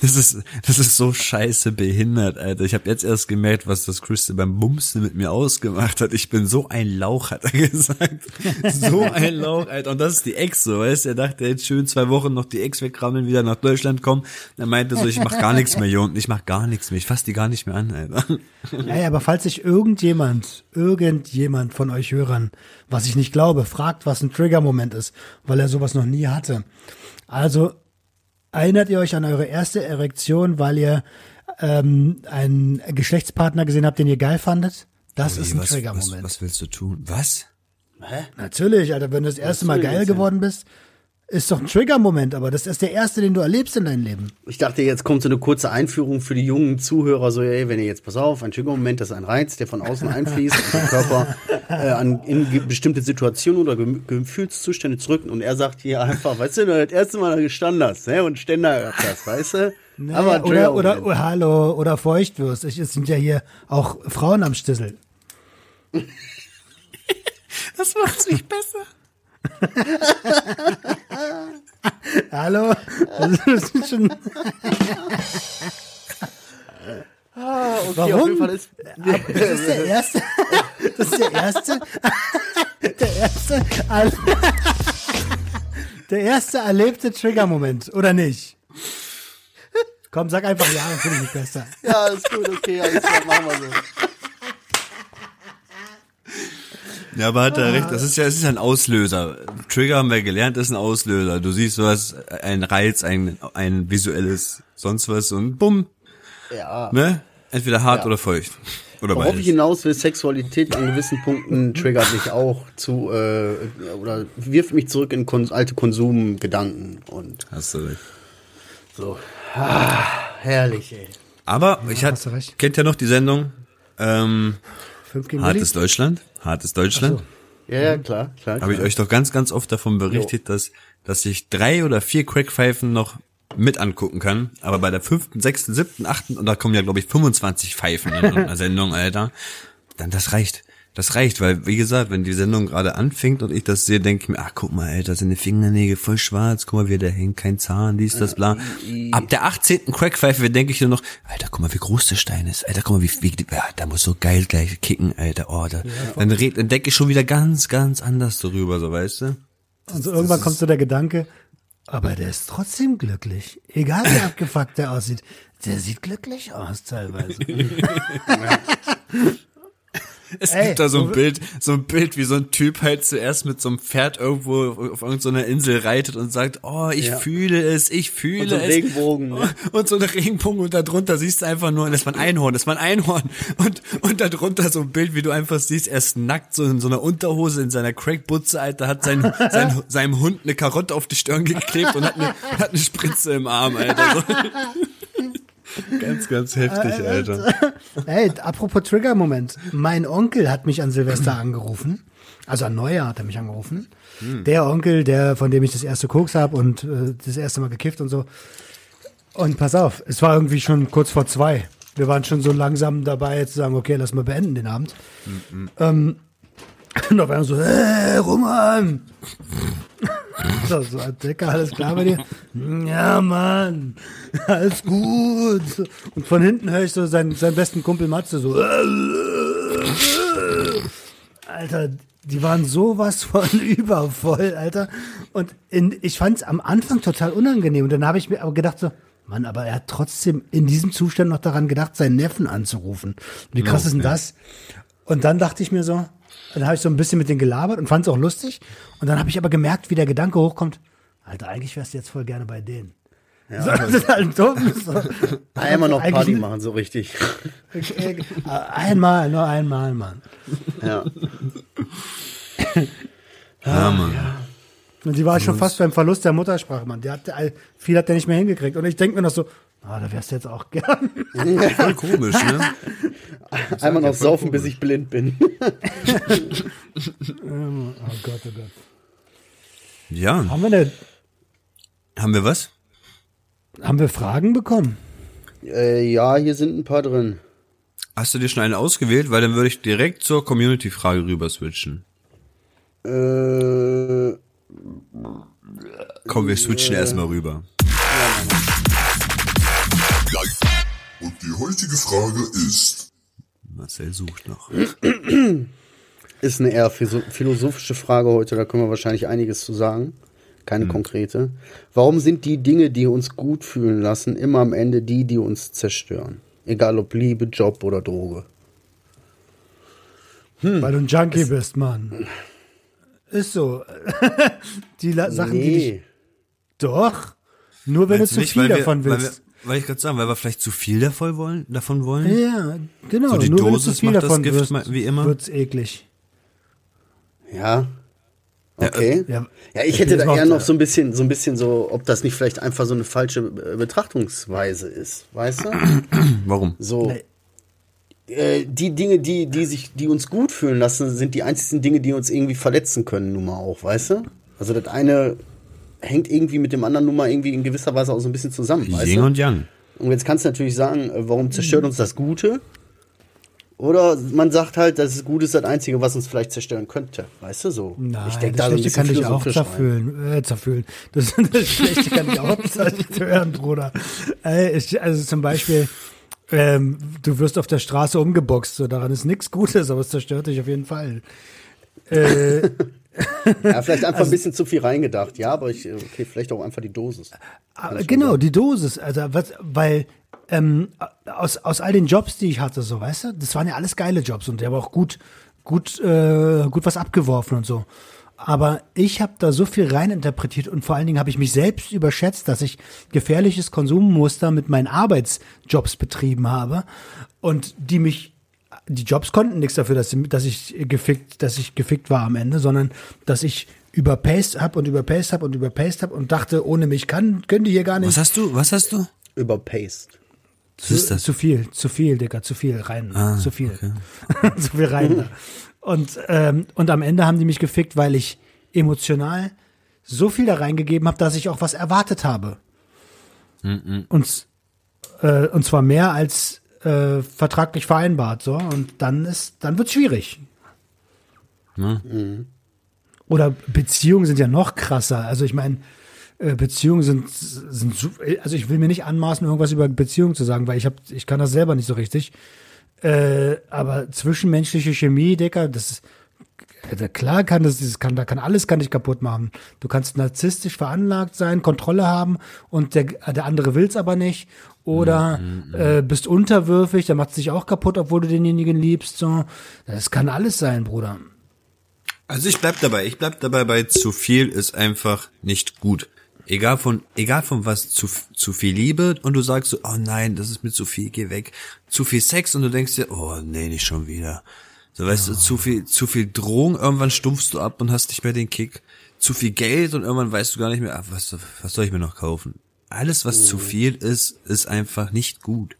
S3: Das ist, das ist so scheiße behindert, Alter. Ich habe jetzt erst gemerkt, was das Crystal beim Bumsen mit mir ausgemacht hat. Ich bin so ein Lauch, hat er gesagt. So ein Lauch, Alter. Und das ist die Ex, so, weißt du? Er dachte jetzt schön zwei Wochen noch die Ex wegrammeln, wieder nach Deutschland kommen. Er meinte so, ich mach gar nichts mehr hier unten. Ich mach gar nichts mehr. Ich fass die gar nicht mehr an, Alter.
S2: Ey, aber falls sich irgendjemand, irgendjemand von euch Hörern, was ich nicht glaube, fragt, was ein Trigger-Moment ist, weil er sowas noch nie hatte. Also erinnert ihr euch an eure erste Erektion, weil ihr ähm, einen Geschlechtspartner gesehen habt, den ihr geil fandet? Das ist ein
S3: was, was,
S2: Trigger-Moment.
S3: was willst du tun? Was?
S2: Natürlich, Alter, wenn du das erste Mal
S4: soll
S2: geil geworden bist, ist doch ein Trigger-Moment, aber das ist der erste, den du erlebst in deinem Leben.
S4: Ich dachte, jetzt kommt so eine kurze Einführung für die jungen Zuhörer, so, ey, wenn ihr jetzt, pass auf, ein Triggermoment, das ist ein Reiz, der von außen einfließt und der Körper äh, an, in bestimmte Situationen oder Gefühlszustände zurück und er sagt hier einfach, weißt du, wenn du das erste Mal da gestanden hast, ne, und Ständer gehabt hast, weißt du?
S2: Nee,
S4: Aber
S2: oder, oder, oder, hallo, oder Feuchtwürst. Ich, es sind ja hier auch Frauen am Stissel.
S3: Das macht's nicht besser.
S2: Hallo? Das ist schon,
S4: Ah, okay,
S2: Warum?
S4: auf jeden Fall ist,
S2: das ist der erste, das ist der erste, der erste, der erste erlebte Trigger-Moment, oder nicht? Komm, sag einfach ja, dann finde ich mich besser.
S4: ja, ist gut, okay, alles klar, machen wir so.
S3: Ja, aber hat er recht. Das ist ja, es ist ein Auslöser. Trigger haben wir gelernt, ist ein Auslöser. Du siehst was, ein Reiz, ein, ein visuelles, sonst was und bumm,
S4: Ja.
S3: ne? Entweder hart
S4: Ja.
S3: oder feucht. Oder
S4: Worauf ich
S3: beides.
S4: hinaus will, Sexualität an gewissen Punkten triggert mich auch zu, äh, oder wirft mich zurück in kon alte Konsumgedanken und
S3: Hast du recht.
S4: so. Ah, herrlich, ey.
S3: Aber ich
S2: hast du
S3: hatte, kennt ja noch die Sendung, ähm,
S2: Fünf gegen Willi?
S3: Hartes Deutschland? Hartes Deutschland?
S4: Ja, ja, klar, klar.
S3: Habe ich euch doch ganz, ganz oft davon berichtet, dass, dass ich drei oder vier Crackpfeifen noch mit angucken kann. Aber bei der fünften, sechsten, siebten, achten, und da kommen ja, glaube ich, 25 Pfeifen in einer Sendung, Alter. Dann das reicht. Das reicht, weil, wie gesagt, wenn die Sendung gerade anfängt und ich das sehe, denke ich mir, ach, guck mal, Alter, seine Fingernägel voll schwarz, guck mal, wie der hängt, kein Zahn, dies, das, bla. Ab der 18. Crackpfeife denke ich nur noch, Alter, guck mal, wie groß der Stein ist, Alter, guck mal, wie, wie ja, da muss so geil gleich kicken, Alter, oh, da, dann, red, dann denke ich schon wieder ganz, ganz anders darüber, so, weißt du?
S2: Und so irgendwann kommt so der Gedanke, aber der ist trotzdem glücklich. Egal wie abgefuckt der aussieht. Der sieht glücklich aus teilweise.
S3: Es
S2: Ey,
S3: gibt da so ein Bild, so ein Bild, wie so ein Typ halt zuerst mit so einem Pferd irgendwo auf irgendeiner Insel reitet und sagt, oh, ich
S4: Ja.
S3: fühle es, ich fühle
S4: Und so ein
S3: es.
S4: Regenbogen, ne?
S3: Und so ein Regenbogen und darunter siehst du einfach nur, das war ein Einhorn, das war ein Einhorn. Und, und darunter so ein Bild, wie du einfach siehst, er ist nackt, so in so einer Unterhose, in seiner Crackbutze, Alter, hat sein, sein, seinem Hund eine Karotte auf die Stirn geklebt und hat eine, hat eine Spritze im Arm, Alter. So. Ganz, ganz heftig, Alter.
S2: Hey, apropos Trigger-Moment. Mein Onkel hat mich an Silvester angerufen. Also an Neujahr hat er mich angerufen. Der Onkel, der, von dem ich das erste Koks hab und äh, das erste Mal gekifft und so. Und pass auf, es war irgendwie schon kurz vor zwei. Wir waren schon so langsam dabei zu sagen, okay, lass mal beenden den Abend. Ähm, und auf einmal so, hey, Roman! So, so, Dicker, alles klar bei dir? Ja, Mann, alles gut. Und von hinten höre ich so seinen, seinen besten Kumpel Matze so. Alter, die waren sowas von übervoll, Alter. Und in, ich fand es am Anfang total unangenehm. Und dann habe ich mir aber gedacht so, Mann, aber er hat trotzdem in diesem Zustand noch daran gedacht, seinen Neffen anzurufen. Wie krass ist denn das? Und dann dachte ich mir so, dann habe ich so ein bisschen mit denen gelabert und fand es auch lustig. Und dann habe ich aber gemerkt, wie der Gedanke hochkommt, Alter, eigentlich wärst du jetzt voll gerne bei denen. Ja, so, das ist halt dumm. So.
S4: Einmal noch Party machen, so richtig.
S2: Einmal, nur einmal, Mann.
S4: Ja.
S3: Ja, Mann.
S2: Und die war schon fast beim Verlust der Muttersprache, Mann. Der hat, viel hat der nicht mehr hingekriegt. Und ich denke mir noch so, ah, da wärst du jetzt auch gern.
S3: Voll komisch, ne?
S4: Einmal noch saufen, bis ich blind bin.
S2: oh Gott, oh Gott.
S3: Ja.
S2: Haben wir, eine,
S3: Haben wir was?
S2: haben wir Fragen bekommen?
S4: äh, ja, hier sind ein paar drin.
S3: Hast du dir schon eine ausgewählt? Weil dann würde ich direkt zur Community-Frage rüber switchen.
S4: Äh,
S3: Komm, wir switchen erstmal rüber.
S1: Und die heutige Frage ist,
S3: Marcel sucht noch.
S4: ist eine eher philo- philosophische Frage heute, da können wir wahrscheinlich einiges zu sagen. Keine konkrete. Warum sind die Dinge, die uns gut fühlen lassen, immer am Ende die, die uns zerstören? Egal ob Liebe, Job oder Droge.
S2: Weil du ein Junkie bist, Mann. Ist so. die La Sachen, die dich.
S4: Nee.
S2: Doch. Nur wenn
S3: Meinst
S2: du zu
S3: nicht,
S2: viel davon
S3: Weil, wir,
S2: willst.
S3: Weil ich gerade sagen, weil wir vielleicht zu viel davon wollen, davon wollen?
S2: ja, genau.
S3: So die
S2: Nur wenn du
S3: Dosis
S2: zu viel
S3: macht das
S2: davon
S3: Gift
S2: wirst,
S3: wie immer?
S2: wird's eklig.
S4: Ja. Okay.
S2: Ja,
S4: Ja, ich hätte da eher noch so ein bisschen, so ein bisschen so, ob das nicht vielleicht einfach so eine falsche äh, Betrachtungsweise ist, weißt du?
S3: Warum?
S4: So.
S2: Nee.
S4: Äh, die Dinge, die, die sich, die uns gut fühlen lassen, sind die einzigen Dinge, die uns irgendwie verletzen können, nun mal auch, weißt du? Also das eine hängt irgendwie mit dem anderen nun mal irgendwie in gewisser Weise auch so ein bisschen zusammen, weißt
S3: Yin
S4: du?
S3: und Yang.
S4: Und jetzt kannst du natürlich sagen, äh, warum zerstört uns das Gute? Oder man sagt halt, das Gute ist das Einzige, was uns vielleicht zerstören könnte. Weißt du so?
S2: Nein,
S4: ich denke
S2: das
S4: da so ein
S2: Schlechte kann dich auch zerfühlen. Äh, zerfühlen. Das, das Schlechte kann dich auch zerstören, Bruder. Ich, also zum Beispiel, ähm, du wirst auf der Straße umgeboxt, so daran ist nichts Gutes, aber es zerstört dich auf jeden Fall. Äh,
S4: Ja, vielleicht einfach
S2: Also
S4: ein bisschen zu viel reingedacht. Ja, aber ich, okay, vielleicht auch einfach die Dosis.
S2: Aber genau, die Dosis, also was, weil ähm, aus, aus all den Jobs, die ich hatte, so, weißt du, das waren ja alles geile Jobs und die haben auch gut, gut, äh, gut was abgeworfen und so. Aber ich habe da so viel reininterpretiert und vor allen Dingen habe ich mich selbst überschätzt, dass ich gefährliches Konsummuster mit meinen Arbeitsjobs betrieben habe und die mich die Jobs konnten nichts dafür, dass, dass ich gefickt, dass ich gefickt war am Ende, sondern dass ich überpaced hab und überpaced hab und überpaced hab und dachte, ohne mich kann, können die hier gar nicht.
S3: Was hast du? Was hast du?
S4: Überpaced.
S3: Was ist das?
S2: Zu viel, zu viel, Digga, zu viel rein,
S3: Ah,
S2: zu viel, zu viel rein. da. Und und und am Ende haben die mich gefickt, weil ich emotional so viel da reingegeben habe, dass ich auch was erwartet habe. Und äh, und zwar mehr als äh, vertraglich vereinbart, so und dann ist dann wird's schwierig. Oder Beziehungen sind ja noch krasser. Also ich meine, äh, Beziehungen sind, sind also ich will mir nicht anmaßen, irgendwas über Beziehungen zu sagen, weil ich habe, ich kann das selber nicht so richtig. Äh, aber zwischenmenschliche Chemie, Dicker, das ist, klar kann das, das kann, da kann alles kann dich kaputt machen. Du kannst narzisstisch veranlagt sein, Kontrolle haben und der, der andere will's aber nicht. Oder äh, bist unterwürfig, der macht sich auch kaputt, obwohl du denjenigen liebst. So, das kann alles sein, Bruder.
S3: Also ich bleib dabei. Ich bleib dabei bei zu viel ist einfach nicht gut. Egal von, egal von was, zu, zu viel Liebe und du sagst so, oh nein, das ist mir zu viel, geh weg. Zu viel Sex und du denkst dir, oh nee, nicht schon wieder. So weißt du, zu viel, zu viel Drohung, irgendwann stumpfst du ab und hast nicht mehr den Kick. Zu viel Geld und irgendwann weißt du gar nicht mehr, ah, was, was soll ich mir noch kaufen? Alles, was zu viel ist, ist einfach nicht gut.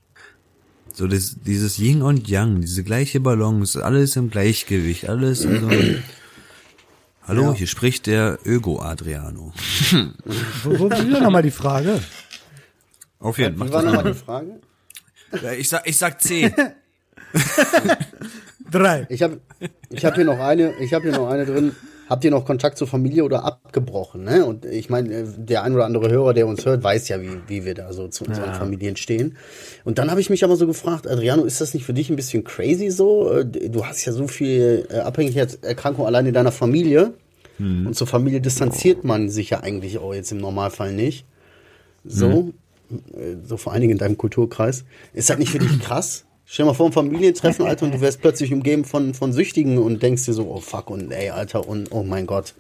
S3: So das, dieses Yin und Yang, diese gleiche Balance, alles im Gleichgewicht, alles in so einem Hallo,
S4: Ja.
S3: hier spricht der Ögo Adriano.
S2: Wo, wo will nochmal die Frage?
S3: Auf jeden
S4: Wie
S3: Fall.
S4: war nochmal die Frage?
S3: Ich sag, ich sag 10.
S2: Drei.
S4: Ich habe ich hab hier noch eine, ich habe hier noch eine drin. Habt ihr noch Kontakt zur Familie oder abgebrochen? Ne? Und ich meine, äh, der ein oder andere Hörer, der uns hört, weiß ja, wie, wie wir da so zu unseren Familien stehen. Und dann habe ich mich aber so gefragt, Adriano, ist das nicht für dich ein bisschen crazy so? Äh, Du hast ja so viel äh, Abhängigkeitserkrankung allein in deiner Familie. Und zur Familie distanziert man sich ja eigentlich auch jetzt im Normalfall nicht. So, äh, so vor allen Dingen in deinem Kulturkreis. Ist das nicht für dich krass? Stell dir mal vor, ein Familientreffen, Alter, und du wärst plötzlich umgeben von, von Süchtigen und denkst dir so, oh fuck, und ey, Alter, und oh mein Gott.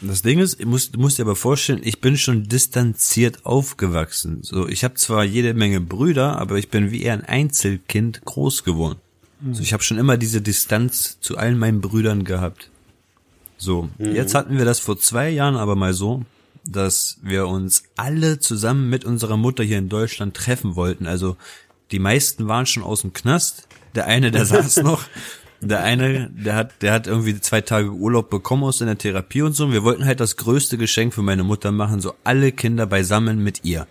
S3: Das Ding ist, du musst, du musst dir aber vorstellen, ich bin schon distanziert aufgewachsen. So, ich habe zwar jede Menge Brüder, aber ich bin wie eher ein Einzelkind groß geworden. So, ich habe schon immer diese Distanz zu allen meinen Brüdern gehabt. So, jetzt hatten wir das vor zwei Jahren aber mal so, dass wir uns alle zusammen mit unserer Mutter hier in Deutschland treffen wollten. Also die meisten waren schon aus dem Knast. Der eine, der saß noch. Der eine, der hat, der hat irgendwie zwei Tage Urlaub bekommen aus seiner Therapie und so. Und wir wollten halt das größte Geschenk für meine Mutter machen, so alle Kinder beisammen mit ihr.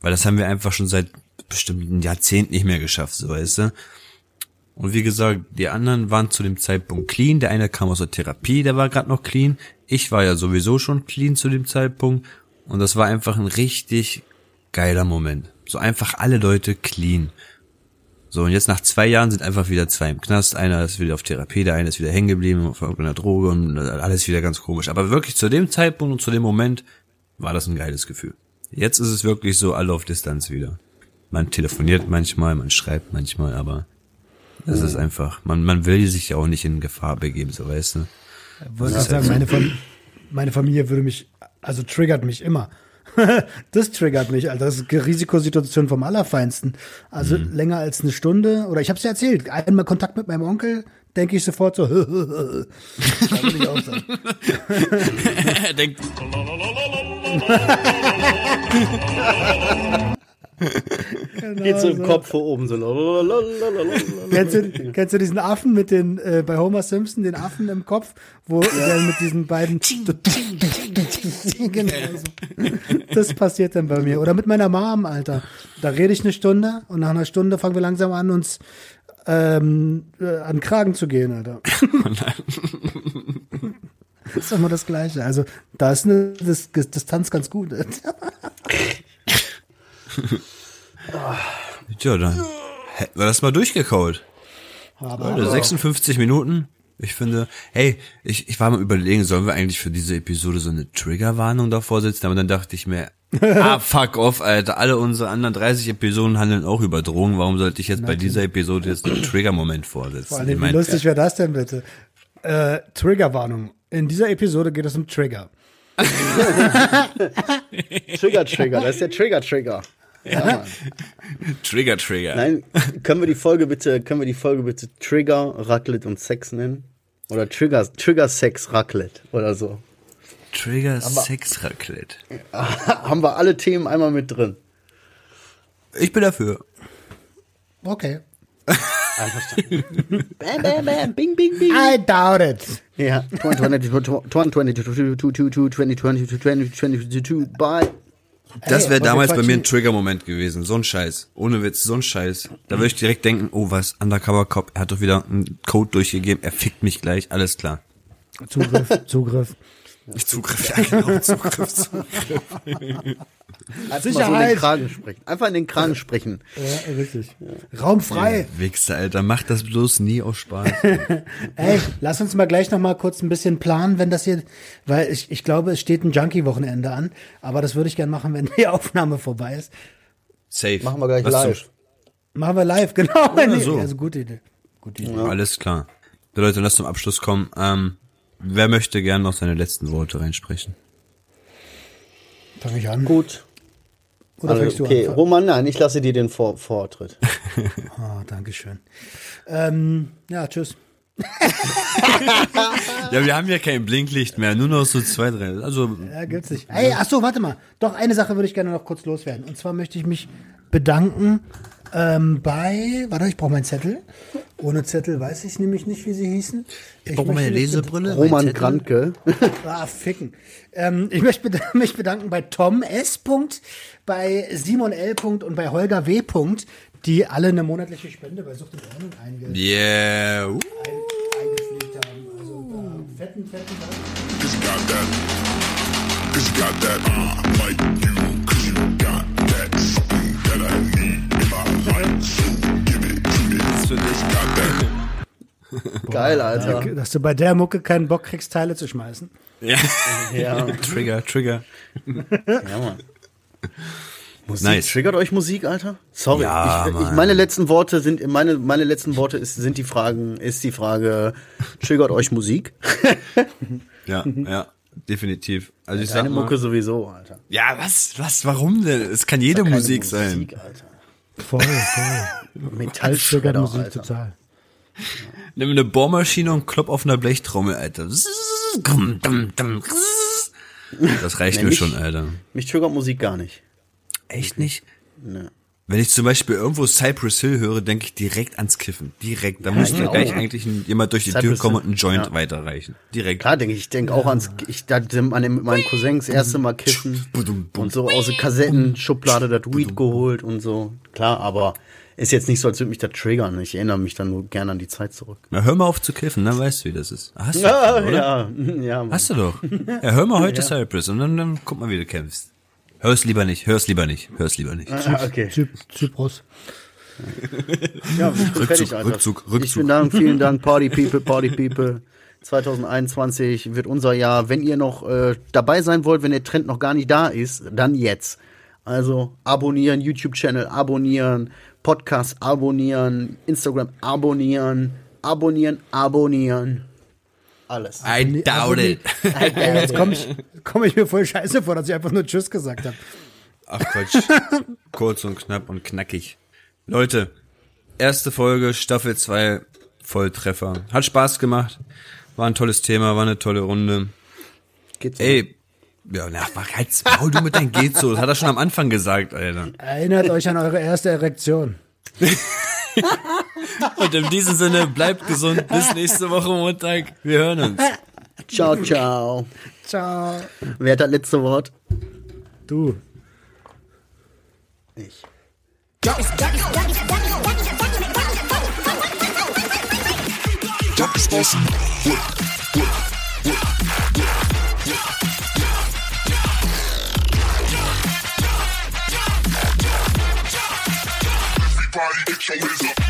S3: Weil das haben wir einfach schon seit bestimmten Jahrzehnt nicht mehr geschafft, so weißt du. Und wie gesagt, die anderen waren zu dem Zeitpunkt clean. Der eine kam aus der Therapie, der war gerade noch clean. Ich war ja sowieso schon clean zu dem Zeitpunkt. Und das war einfach ein richtig geiler Moment. So einfach alle Leute clean. So, und jetzt nach zwei Jahren sind einfach wieder zwei im Knast. Einer ist wieder auf Therapie, der eine ist wieder hängen geblieben auf irgendeiner Droge und alles wieder ganz komisch. Aber wirklich zu dem Zeitpunkt und zu dem Moment war das ein geiles Gefühl. Jetzt ist es wirklich so alle auf Distanz wieder. Man telefoniert manchmal, man schreibt manchmal, aber es ist einfach, man, man will sich ja auch nicht in Gefahr begeben, so weißt du.
S2: Ich wollte gerade sagen, meine, Fam meine Familie würde mich, also triggert mich immer. das triggert mich, Alter. Das ist eine Risikosituation vom Allerfeinsten. Also länger als eine Stunde, oder ich habe es ja erzählt, einmal Kontakt mit meinem Onkel, denke ich sofort so, will ich auch sagen.
S3: er denkt,
S4: Geht so im Kopf vor oben so.
S2: Kennst du, kennst du diesen Affen mit den, äh, bei Homer Simpson, den Affen im Kopf, wo der mit diesen beiden. genau so. Das passiert dann bei mir. Oder mit meiner Mom, Alter. Da rede ich eine Stunde und nach einer Stunde fangen wir langsam an, uns ähm, äh, an den Kragen zu gehen, Alter. Das ist immer das Gleiche. Also da ist eine Dis Dis- Distanz ganz gut.
S3: Tja, dann hätten wir das mal durchgekaut. Leute, 56 Minuten. Ich finde, hey, ich, ich war mal überlegen, sollen wir eigentlich für diese Episode so eine Triggerwarnung davor setzen? Aber dann dachte ich mir, ah, fuck off, Alter. Alle unsere anderen 30 Episoden handeln auch über Drogen. Warum sollte ich jetzt bei dieser Episode jetzt einen Trigger-Moment vorsetzen?
S2: Vor allem,
S3: Ich
S2: wie
S3: mein,
S2: lustig wäre das denn bitte? Äh, Triggerwarnung. In dieser Episode geht es um Trigger.
S4: Trigger, Trigger, das ist der Trigger, Trigger. Ja.
S3: Trigger, Trigger.
S4: Nein, können wir die Folge bitte, können wir die Folge bitte Trigger, Raclette und Sex nennen? Oder Trigger, Trigger Sex Raclette oder so.
S3: Trigger Sex Raclette.
S4: Haben wir alle Themen einmal mit drin.
S3: Ich bin dafür.
S2: Okay.
S4: Einverstanden. bam, bam, bam, bing, bing, bing.
S2: I doubt it.
S4: Ja, 2022, 2022, 2022, bye.
S3: Das wäre damals bei mir ein Trigger-Moment gewesen. So ein Scheiß. Ohne Witz, so ein Scheiß. Da würde ich direkt denken, oh was, Undercover-Cop, er hat doch wieder einen Code durchgegeben, er fickt mich gleich, alles klar.
S2: Zugriff, Zugriff.
S3: Ich Zugriff, ja genau, Zugriff, Zugriff.
S4: Einfach so in
S2: Sicherheit.
S4: den Kragen sprechen. Einfach in den Kragen sprechen.
S2: Ja, richtig. Raum frei.
S3: Wichser, Alter, mach das bloß nie aus Spaß.
S2: Ey, lass uns mal gleich noch mal kurz ein bisschen planen, wenn das hier, weil ich, ich glaube, es steht ein Junkie-Wochenende an, aber das würde ich gern machen, wenn die Aufnahme vorbei ist.
S3: Safe.
S4: Machen wir gleich
S3: Was
S4: live.
S2: Machen wir live, genau. Nee,
S3: so.
S2: Also gute Idee. Gute Idee.
S3: Alles klar. Leute, lass zum Abschluss kommen. Ähm, wer möchte gern noch seine letzten Worte reinsprechen?
S2: Fange ich an?
S4: Gut.
S2: Oder
S4: Also,
S2: fängst du
S4: okay,
S2: an?
S4: Roman, nein, ich lasse dir den Vor Vortritt.
S2: Oh, Dankeschön. Ähm, ja, tschüss.
S3: Ja, wir haben ja kein Blinklicht mehr, nur noch so zwei, drei. Also,
S2: Ja, gibt's nicht. Ey, ach so, warte mal. Doch, eine Sache würde ich gerne noch kurz loswerden. Und zwar möchte ich mich bedanken ähm, bei, warte, ich brauche meinen Zettel. Ohne Zettel weiß ich nämlich nicht, wie sie hießen. Ich
S3: Brauche meine Lesebrille.
S4: Roman. Grantke.
S2: Ah, ficken. Ähm, ich möchte bed- mich bedanken bei Tom S. Punkt, bei Simon L. Punkt und bei Holger W. Punkt, die alle eine monatliche Spende bei Sucht und Ordnung einge
S3: Yeah. Uh.
S2: ein, eingepflegt haben. Also da fetten, fetten Dank.
S1: Cause you got that. Cause you got that. Uh, like you.
S4: Geil, Alter.
S2: Dass du bei der Mucke keinen Bock kriegst, Teile zu schmeißen.
S3: Ja.
S4: Ja,
S3: Trigger, Trigger.
S4: ja, Mann. Musik,
S3: Nice.
S4: Triggert euch Musik, Alter? Sorry.
S3: Ja,
S4: ich, ich, meine letzten Worte sind, meine, meine letzten Worte ist, sind die Fragen, ist die Frage, triggert euch Musik?
S3: Ja, ja, definitiv. Also ich sag mal,
S4: Mucke sowieso, Alter.
S3: ja, was, was, warum denn? Es kann jede
S4: Keine
S3: Musik sein.
S4: Musik, Alter.
S2: Voll, voll.
S4: Metallschredder,
S2: Musik
S4: Alter.
S2: total.
S3: Nimm eine Bohrmaschine und klopp auf einer Blechtrommel, Alter. Das reicht
S4: Nee,
S3: mir
S4: mich-
S3: schon, Alter.
S4: Mich triggert Musik gar nicht.
S3: Echt nicht?
S4: Ne.
S3: Wenn ich zum Beispiel irgendwo Cypress Hill höre, denke ich direkt ans Kiffen. Direkt. Da müsste
S4: ich
S3: gleich
S4: auch.
S3: eigentlich ein, jemand durch die Tür
S4: Cypress
S3: kommen
S4: Hill,
S3: und einen Joint
S4: ja.
S3: weiterreichen. Direkt.
S4: Klar, denke ich, ich denke auch ans, ich da an dem, mit meinen Cousins das erste Mal kiffen und so aus der Kassettenschublade das Weed geholt und so. Klar, aber ist jetzt nicht so, als würde mich das triggern. Ich erinnere mich dann nur gerne an die Zeit zurück.
S3: Na, hör mal auf zu kiffen, dann weißt du, wie das ist. Hast du,
S4: Ja,
S3: oder?
S4: ja, ja. Mann.
S3: Hast du doch. Ja, hör mal heute Cypress und dann, dann guck mal, wie du kämpfst. Hör's lieber nicht, hör's lieber nicht, hör's lieber nicht.
S4: Ah, okay.
S2: Zyp Zyprus.
S4: Ja,
S3: Rückzug,
S4: fertig, Alter.
S3: Rückzug,
S4: Ich
S3: Rückzug.
S4: bin Dank, vielen Dank, Party People, Party People. 2021 wird unser Jahr. Wenn ihr noch äh, dabei sein wollt, wenn der Trend noch gar nicht da ist, dann jetzt. Also abonnieren, YouTube-Channel abonnieren, Podcast abonnieren, Instagram abonnieren, abonnieren, abonnieren. Alles.
S3: I doubt it.
S2: Ey, jetzt komme ich, komm ich mir voll scheiße vor, dass ich einfach nur Tschüss gesagt habe.
S3: Ach Quatsch. Kurz und knapp und knackig. Leute, erste Folge, Staffel 2, Volltreffer. Hat Spaß gemacht. War ein tolles Thema, war eine tolle Runde.
S4: Geht's?
S3: Ey, ja, na, mach halt's Maul, du mit deinem geht so. Das hat er schon am Anfang gesagt, Alter.
S2: Erinnert euch an eure erste Erektion.
S3: Und in diesem Sinne, bleibt gesund. Bis nächste Woche Montag. Wir hören uns.
S4: Ciao, ciao.
S2: Ciao.
S4: Wer hat das letzte Wort?
S2: Du.
S4: Ich.
S1: Darkest awesome. Everybody get your hands up.